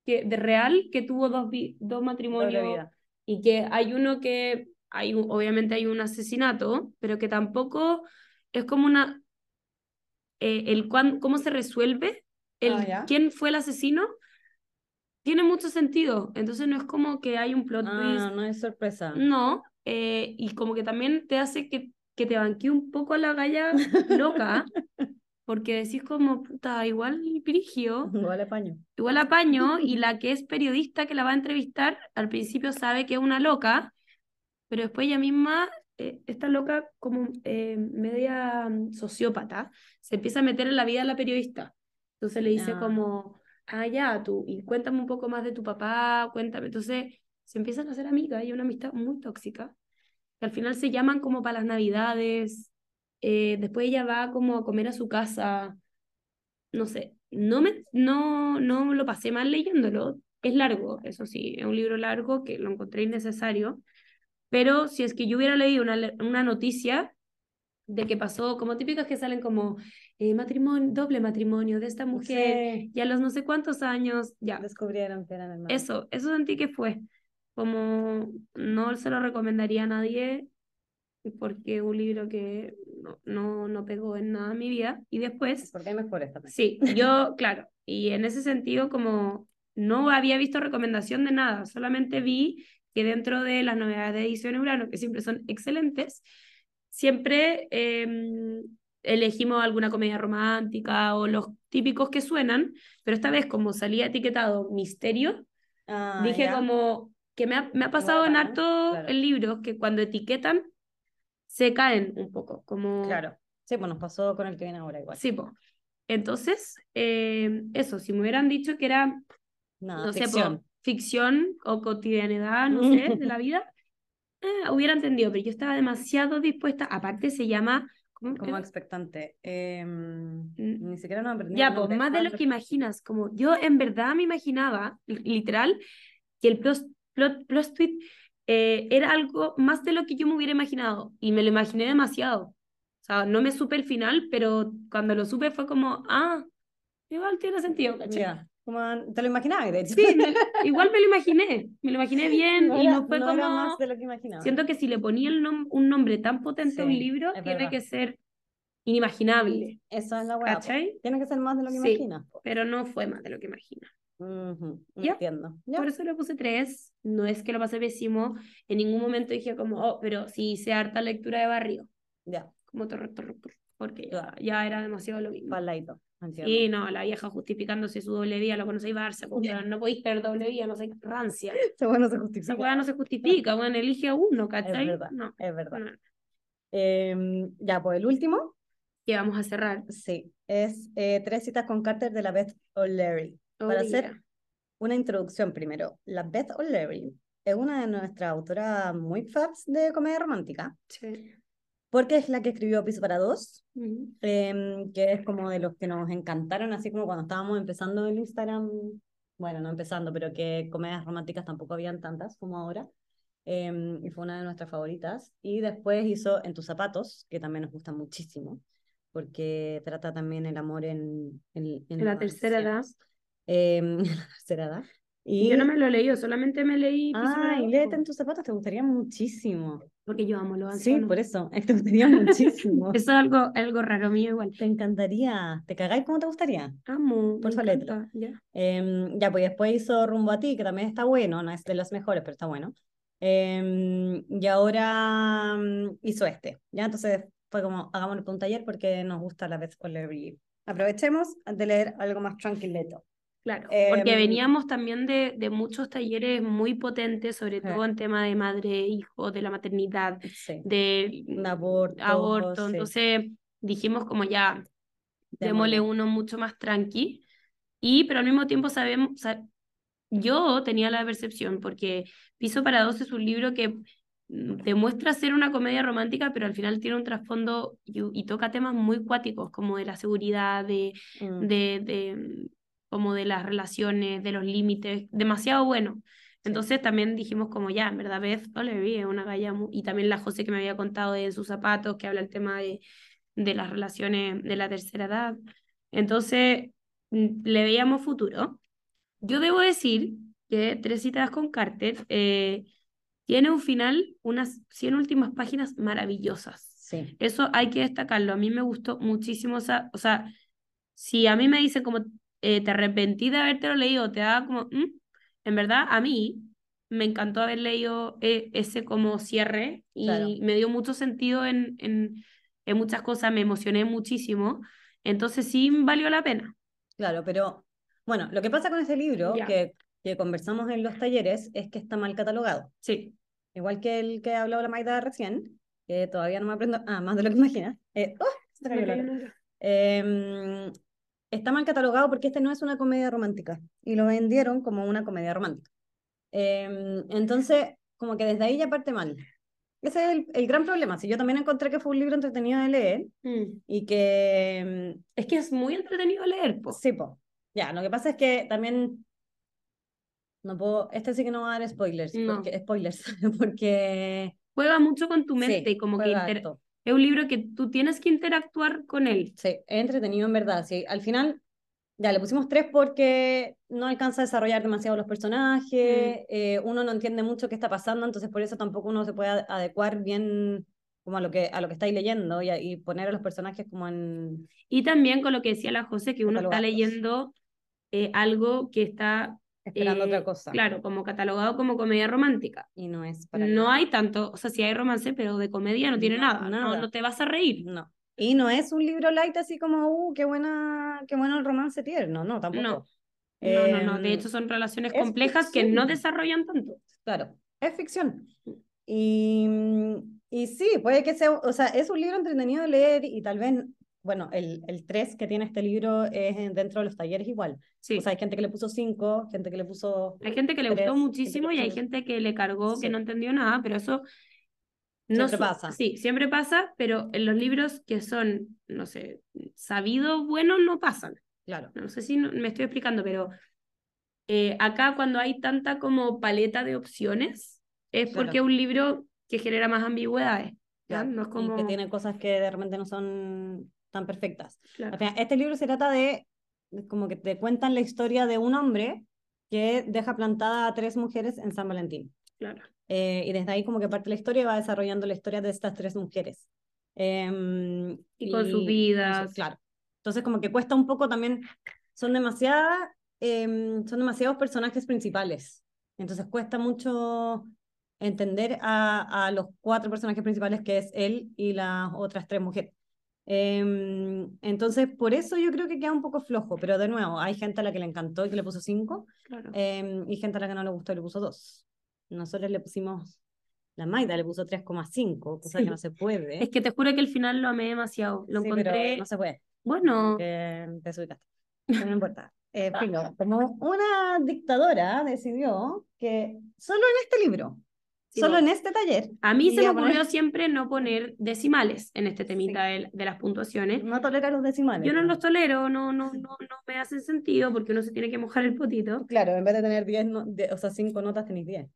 que, de real que tuvo dos, dos matrimonios vida. y que hay uno que, hay obviamente hay un asesinato, pero que tampoco es como una, eh, el cuán, cómo se resuelve, el Ah, quién fue el asesino, tiene mucho sentido. Entonces no es como que hay un plot Ah, twist, no es sorpresa. no, eh, y como que también te hace que, que te banquee un poco a la galla [laughs] loca, porque decís como, puta, igual Pirigio, [laughs] Igual apaño. igual apaño, y la que es periodista que la va a entrevistar, al principio sabe que es una loca, pero después ella misma, eh, esta loca como eh, media mm, sociópata, se empieza a meter en la vida de la periodista. Entonces le dice Ah. como, ah, ya, tú, y cuéntame un poco más de tu papá, cuéntame. Entonces, se empiezan a hacer amigas y una amistad muy tóxica, que al final se llaman como para las navidades, eh, después ella va como a comer a su casa, no sé, no me, no, no lo pasé mal leyéndolo, es largo, eso sí, es un libro largo que lo encontré innecesario, pero si es que yo hubiera leído una, una noticia de que pasó, como típicas que salen como eh, matrimonio, doble matrimonio de esta mujer, Sí. y a los no sé cuántos años, ya, Descubrieron que eran hermanos. eso, eso sentí que fue, como no se lo recomendaría a nadie, porque un libro que no, no, no pegó en nada en mi vida, y después Porque hay mejores también. Sí, yo, claro, y en ese sentido como no había visto recomendación de nada, solamente vi que dentro de las novedades de edición Urano, que siempre son excelentes, siempre eh, elegimos alguna comedia romántica o los típicos que suenan, pero esta vez como salía etiquetado misterio, Ah, dije ya. como que me ha, me ha pasado en bacán, harto claro. en libros que cuando etiquetan se caen un poco, como... Claro. Sí, pues nos pasó con el que viene ahora igual. Sí, po. Entonces, eh, eso, si me hubieran dicho que era, Nada, no sé, po, ficción. o cotidianidad, no sé, de la [laughs] vida, eh, hubiera entendido, pero yo estaba demasiado dispuesta. Aparte, se llama. ¿cómo Como expectante. Em, ni siquiera nos aprendí Ya, pues, más de lo que imaginas. Como yo en verdad me imaginaba, li- literal, que el plot, plot, plot twist eh, era algo más de lo que yo me hubiera imaginado. Y me lo imaginé demasiado. O sea, no me supe el final, pero cuando lo supe fue como, ah, igual tiene sentido, ¿cachai? Ya, como te lo imaginabas, de hecho. Sí, [laughs] igual me lo imaginé, me lo imaginé bien no y era, no fue no como... más de lo que imaginaba. Siento que si le ponía el nom- un nombre tan potente a un Sí, libro, tiene verdad. que ser inimaginable, Eso es la weá. Tiene que ser más de lo que Sí. imaginas. Pero no fue más de lo que imagina. Ujú, Ya. Entiendo. Ya. Por eso le puse tres. No es que lo pasé pésimo. En ningún momento dije como, oh, pero sí hice harta lectura de barrio. Ya, Como torre, torre, torre, porque ya, ya era demasiado lo mismo. Entiendo. Y no, la vieja justificándose su doble vía, lo conocéis Barça, no podéis tener doble vía, no sé, rancia. [laughs] Ese bueno se Esa justifica. weá no se justifica, weón, elige a uno, ¿cachai? verdad. No, Es verdad. no. Em, ya, pues el último, Que vamos a cerrar. sí, es eh, Tres citas con Carter de la Beth O'Leary. Oh, Para hacer una introducción primero. La Beth O'Leary es una de nuestras autoras muy fabs de comedia romántica, Sí. Porque es la que escribió Piso para dos, em, que es como de los que nos encantaron, así como cuando estábamos empezando el Instagram, bueno, no empezando, pero que comedias románticas tampoco habían tantas como ahora, em, y fue una de nuestras favoritas. Y después hizo En tus zapatos, que también nos gusta muchísimo, porque trata también el amor en, en, En la tercera edad. em, [laughs] en la tercera edad. Y, Yo no me lo he leído, solamente me leí ah, y léete En tus zapatos, te gustaría muchísimo. porque yo amo los Sí, ancianos. por eso, [laughs] te gustaría muchísimo. [laughs] Eso es algo, algo raro mío igual. Te encantaría. ¿Te cagáis cómo te gustaría? Amo, Porfa, léetelo. encanta, ya. Em, ya, pues después hizo Rumbo a ti, que también está bueno, no es de los mejores, pero está bueno. Em, y ahora mm, hizo este. Ya, entonces fue como, hagámoslo por un taller porque nos gusta la vez O'Leary. Aprovechemos de leer algo más tranquileto. Claro, porque Em, veníamos también de, de muchos talleres muy potentes, sobre todo en tema de madre, hijo, de la maternidad, Sí, de un aborto. aborto. sí, Entonces dijimos como ya, démosle. uno mucho más tranqui. Y, pero al mismo tiempo sabemos, sa- yo tenía la percepción, porque Piso para dos es un libro que mm, demuestra ser una comedia romántica, pero al final tiene un trasfondo y, y toca temas muy cuáticos, como de la seguridad, de, Mm, de, de, mm, como de las relaciones, de los límites, demasiado bueno. Entonces también dijimos como ya, en verdad Beth O'Leary es una galla y también la José que me había contado de sus zapatos, que habla el tema de, de las relaciones de la tercera edad. Entonces mm, le veíamos futuro. Yo debo decir que Tres citas con Carter eh, tiene un final, unas 100 últimas páginas maravillosas. sí, Eso hay que destacarlo. A mí me gustó muchísimo esa, o sea, si a mí me dicen como eh, te arrepentí de habértelo leído, te da como, "Mm", en verdad, a mí me encantó haber leído eh, ese como cierre y Claro. me dio mucho sentido en, en, en muchas cosas, me emocioné muchísimo. Entonces sí valió la pena. claro, pero bueno, lo que pasa con este libro Ya. que, que conversamos en los talleres es que está mal catalogado. Sí, Igual que el que habló la Maida recién, que todavía no me aprendo, ah, más de lo que imaginas. Eh, ¡oh! se me está mal catalogado porque este no es una comedia romántica y lo vendieron como una comedia romántica. Em, entonces, como que desde ahí ya parte mal. Ese es el, el gran problema. Si yo también encontré que fue un libro entretenido de leer Mm. y que... em, Es que es muy entretenido leer, po. Sí, po. Ya, lo que pasa es que también no puedo, este sí que no va a dar spoilers, No. porque, spoilers, [laughs] porque Juega mucho con tu sí, mente y como que inter- harto. Es un libro que tú tienes que interactuar con él. Sí, es entretenido en verdad. Sí, al final ya le pusimos tres porque no alcanza a desarrollar demasiado los personajes, eh, uno no entiende mucho qué está pasando, entonces por eso tampoco uno se puede ad- adecuar bien como a lo que a lo que estáis leyendo y, a- y poner a los personajes como en Y también con lo que decía la José, que uno está leyendo eh, algo que está, esperando eh, otra cosa claro, como catalogado como comedia romántica. y no es para No hay tanto, o sea, sí hay romance, pero de comedia no tiene No, nada. No, nada. no te vas a reír. No. Y no es un libro light así como, uh, qué buena, qué bueno el romance tierno, no, tampoco. No. No, no, no. De Em, hecho, son relaciones es complejas que no ficción. desarrollan tanto. Claro, es ficción. Y, y sí, puede que sea, o sea, es un libro entretenido de leer y tal vez, bueno, el, el 3 que tiene este libro es en- dentro de los talleres igual. Sí. O sea, hay gente que le puso 5, gente que le puso... Hay gente que le gustó muchísimo y hay gente que le cargó, que no entendió nada, pero eso no Siempre pasa. Sí, siempre pasa, pero en los libros que son, no sé, sabidos buenos no pasan. Claro, No sé si no- me estoy explicando, pero eh, acá cuando hay tanta como paleta de opciones, es Claro. porque es un libro que genera más ambigüedades. No es Y como... que tiene cosas que de repente no son tan perfectas. claro. Al final, este libro se trata de, como que te cuentan la historia de un hombre que deja plantada a tres mujeres en San Valentín. claro. Eh, y desde ahí como que parte la historia y va desarrollando la historia de estas tres mujeres. Em, Y con sus vidas. claro. Entonces como que cuesta un poco también, son demasiadas, em, son demasiados personajes principales. Entonces cuesta mucho entender a, a los cuatro personajes principales que es él y las otras tres mujeres. Em, entonces, por eso yo creo que queda un poco flojo, pero de nuevo, hay gente a la que le encantó y que le puso cinco, claro. em, y gente a la que no le gustó y le puso dos. Nosotros le pusimos, la Maida le puso 3,5, cosa Sí. que no se puede. Es que te juro que el final lo amé demasiado. Lo Sí, pero encontré. no se puede, Bueno, te desubicaste. [laughs] Pero no importa. Eh, como una dictadora decidió que solo en este libro, solo en este taller, a mí se me a poner- ocurrió siempre no poner decimales en este temita Sí. de, de las puntuaciones. no tolera los decimales. Yo no ¿no? los tolero, no, no, no, no me hacen sentido porque uno se tiene que mojar el potito. Claro, en vez de tener 10, no- o sea, 5 notas tenéis 10.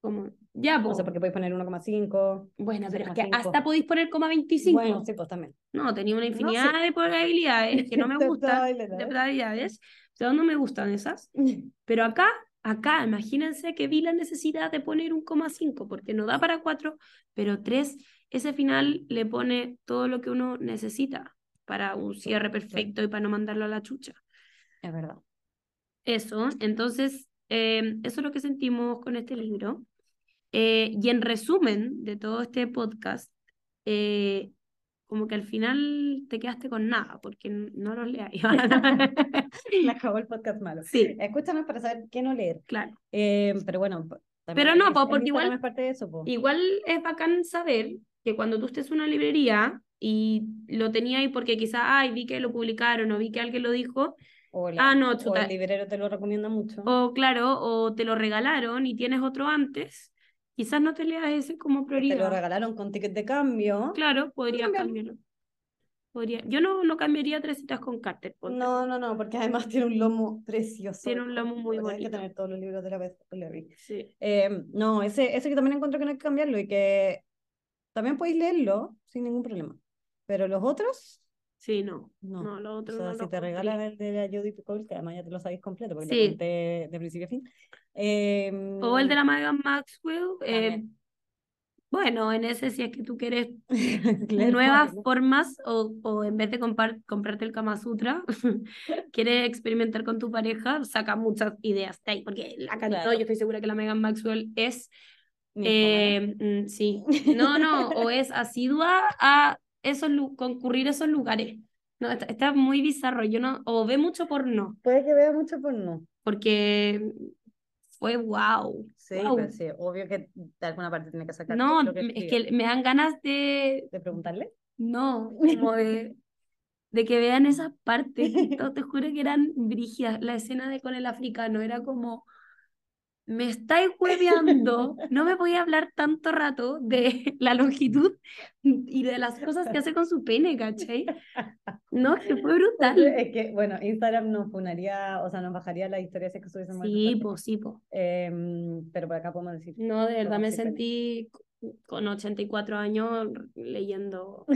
Como, ya, O po. sea, porque podéis poner 1,5. Bueno, pero es que 0,5. hasta podéis poner coma 25. Bueno, sí, pues también. No, tenía una No infinidad de probabilidades que no me [laughs] gustan. De probabilidades. Pero no me gustan esas. [laughs] Pero acá, acá, imagínense que vi la necesidad de poner un coma 5, porque no da para 4, pero 3, ese final le pone todo lo que uno necesita para un cierre perfecto y para no mandarlo a la chucha. Es verdad. Eso, entonces, eh, eso es lo que sentimos con este libro. Eh, y en resumen de todo este podcast, eh, como que al final te quedaste con nada, porque no los leáis. [laughs] [laughs] Me acabó el podcast malo. Sí. Escúchanos para saber qué no leer. claro. Eh, pero bueno. Pero no, es- po, porque igual- es parte de eso, po. Igual es bacán saber que cuando tú estés en una librería y lo tenías ahí porque quizás, ay, vi que lo publicaron o vi que alguien lo dijo, O, la- ah, no, o chuta. el librero te lo recomienda mucho. o claro, o te lo regalaron y tienes otro antes, quizás no te leas ese como te lo prioridad. regalaron con ticket de cambio. Claro, podrías cambiarlo. Podría. Yo no, no cambiaría tres citas con Carter. No, no, no, porque además tiene un lomo precioso. Tiene un lomo muy Hay que bonito. tener todos los libros de la vez. Sí. Eh, no, ese, ese que también encuentro que no hay que cambiarlo y que también podéis leerlo sin ningún problema. Pero los otros, Sí, no. no. No, lo o otro sea, no si lo te regalan el de la Judy Picoult, que además ya te lo sabéis completo, porque Sí. lo conté de principio a fin. Eh, O el de la Megan Maxwell. eh, bueno, en ese si es que tú quieres [laughs] nuevas formas o, o en vez de comprarte el Kama Sutra, [laughs] quieres experimentar con tu pareja, saca muchas ideas de ahí, porque la cantó, Claro. yo estoy segura que la Megan Maxwell es, Ninfómana. eh, mm, sí, [laughs] no, no, o es asidua a esos concurrir a esos lugares. No, está, está muy bizarro, yo no, o ve mucho porno, Puede que vea mucho porno. porque fue wow. Sí, wow. pero sí, obvio que de alguna parte tiene que sacar No, lo que es que me dan ganas de, ¿De preguntarle? No, [laughs] como de, de que vean esas partes. No, te juro que eran brígidas. La escena de con el africano era como, me estáis hueveando, [laughs] no me voy a hablar tanto rato de [laughs] la longitud y de las cosas que hace con su pene, ¿cachai? No, que fue brutal. Es que, bueno, Instagram nos funaría, o sea, nos bajaría la historia si que estuviésemos Sí, pues sí, pues. Em, pero por acá podemos decir. No, de verdad me sí, pene. sentí con 84 años leyendo.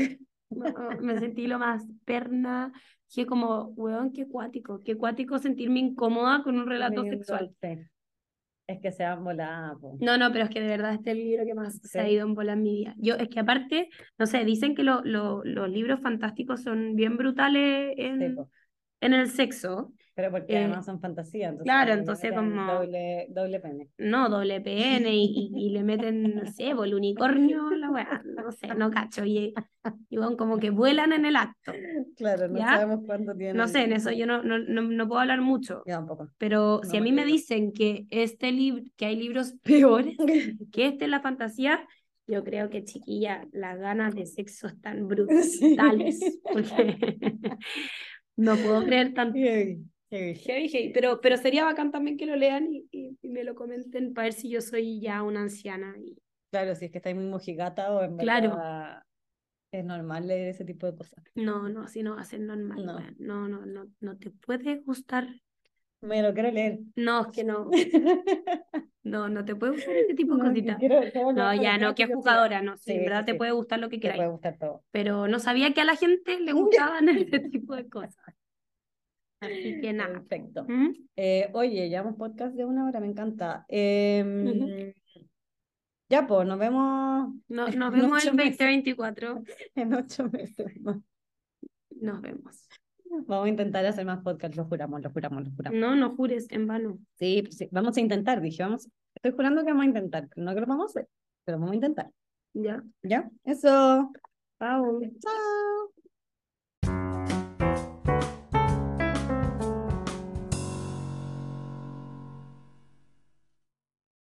No, [laughs] me sentí lo más perna. Dije como, weón, qué cuático, qué cuático sentirme incómoda con un relato sexual. sí. Es que sea volada, po. No, no, pero es que de verdad este es el libro que más se ha ido en bola en mi vida. Yo, es que aparte, no sé, dicen que lo- lo- los libros fantásticos son bien brutales en, en el sexo. Pero porque Eh, además son fantasías. Entonces claro, entonces como- Doble, doble pene. No, doble PN y, y, y le meten, no sé, [laughs] el unicornio, la weá, no sé, no cacho. Y, y weón, como que vuelan en el acto. Claro, no ¿Ya? sabemos cuánto tiene. No sé, en eso yo no, no, no, no puedo hablar mucho. Yo tampoco. Pero No si a mí me dicen que este libro, que hay libros [laughs] peores [laughs] que este la fantasía, yo creo que chiquilla, las ganas de sexo están brutales. Sí. Porque no puedo creer tanto. Heavy, heavy. Heavy, heavy. Pero, pero sería bacán también que lo lean y, y- y me lo comenten para ver si yo soy ya una anciana. Y... Claro, si es que estáis muy mojigata o en Claro. verdad es normal leer ese tipo de cosas. No, no, así no va a ser normal. No. No, no, no, no te puede gustar. Me lo quiero leer. No, es que no. [laughs] No, no te puede gustar este tipo de No, cositas. quiero- No, ya no, que pueda- jugadora, no. Sí, Sí, en verdad sí, te puede gustar lo que Te quieras. puede gustar todo. Pero no sabía que a la gente le [laughs] gustaban [laughs] este tipo de cosas. Así que nada. Perfecto. ¿Mm? Eh, oye, llevamos podcast de una hora, me encanta. Em, Ya, pues, nos vemos No- [laughs] nos vemos el meses. 2024. [laughs] en ocho meses más. Nos vemos. Vamos a intentar hacer más podcast, lo juramos, lo juramos, lo juramos. No, no jures en vano. Sí, pues sí, vamos a intentar, dije, vamos. Estoy jurando que vamos a intentar, no que lo vamos a hacer, pero vamos a intentar. Ya. ¿Ya? Eso. Chao. Chao.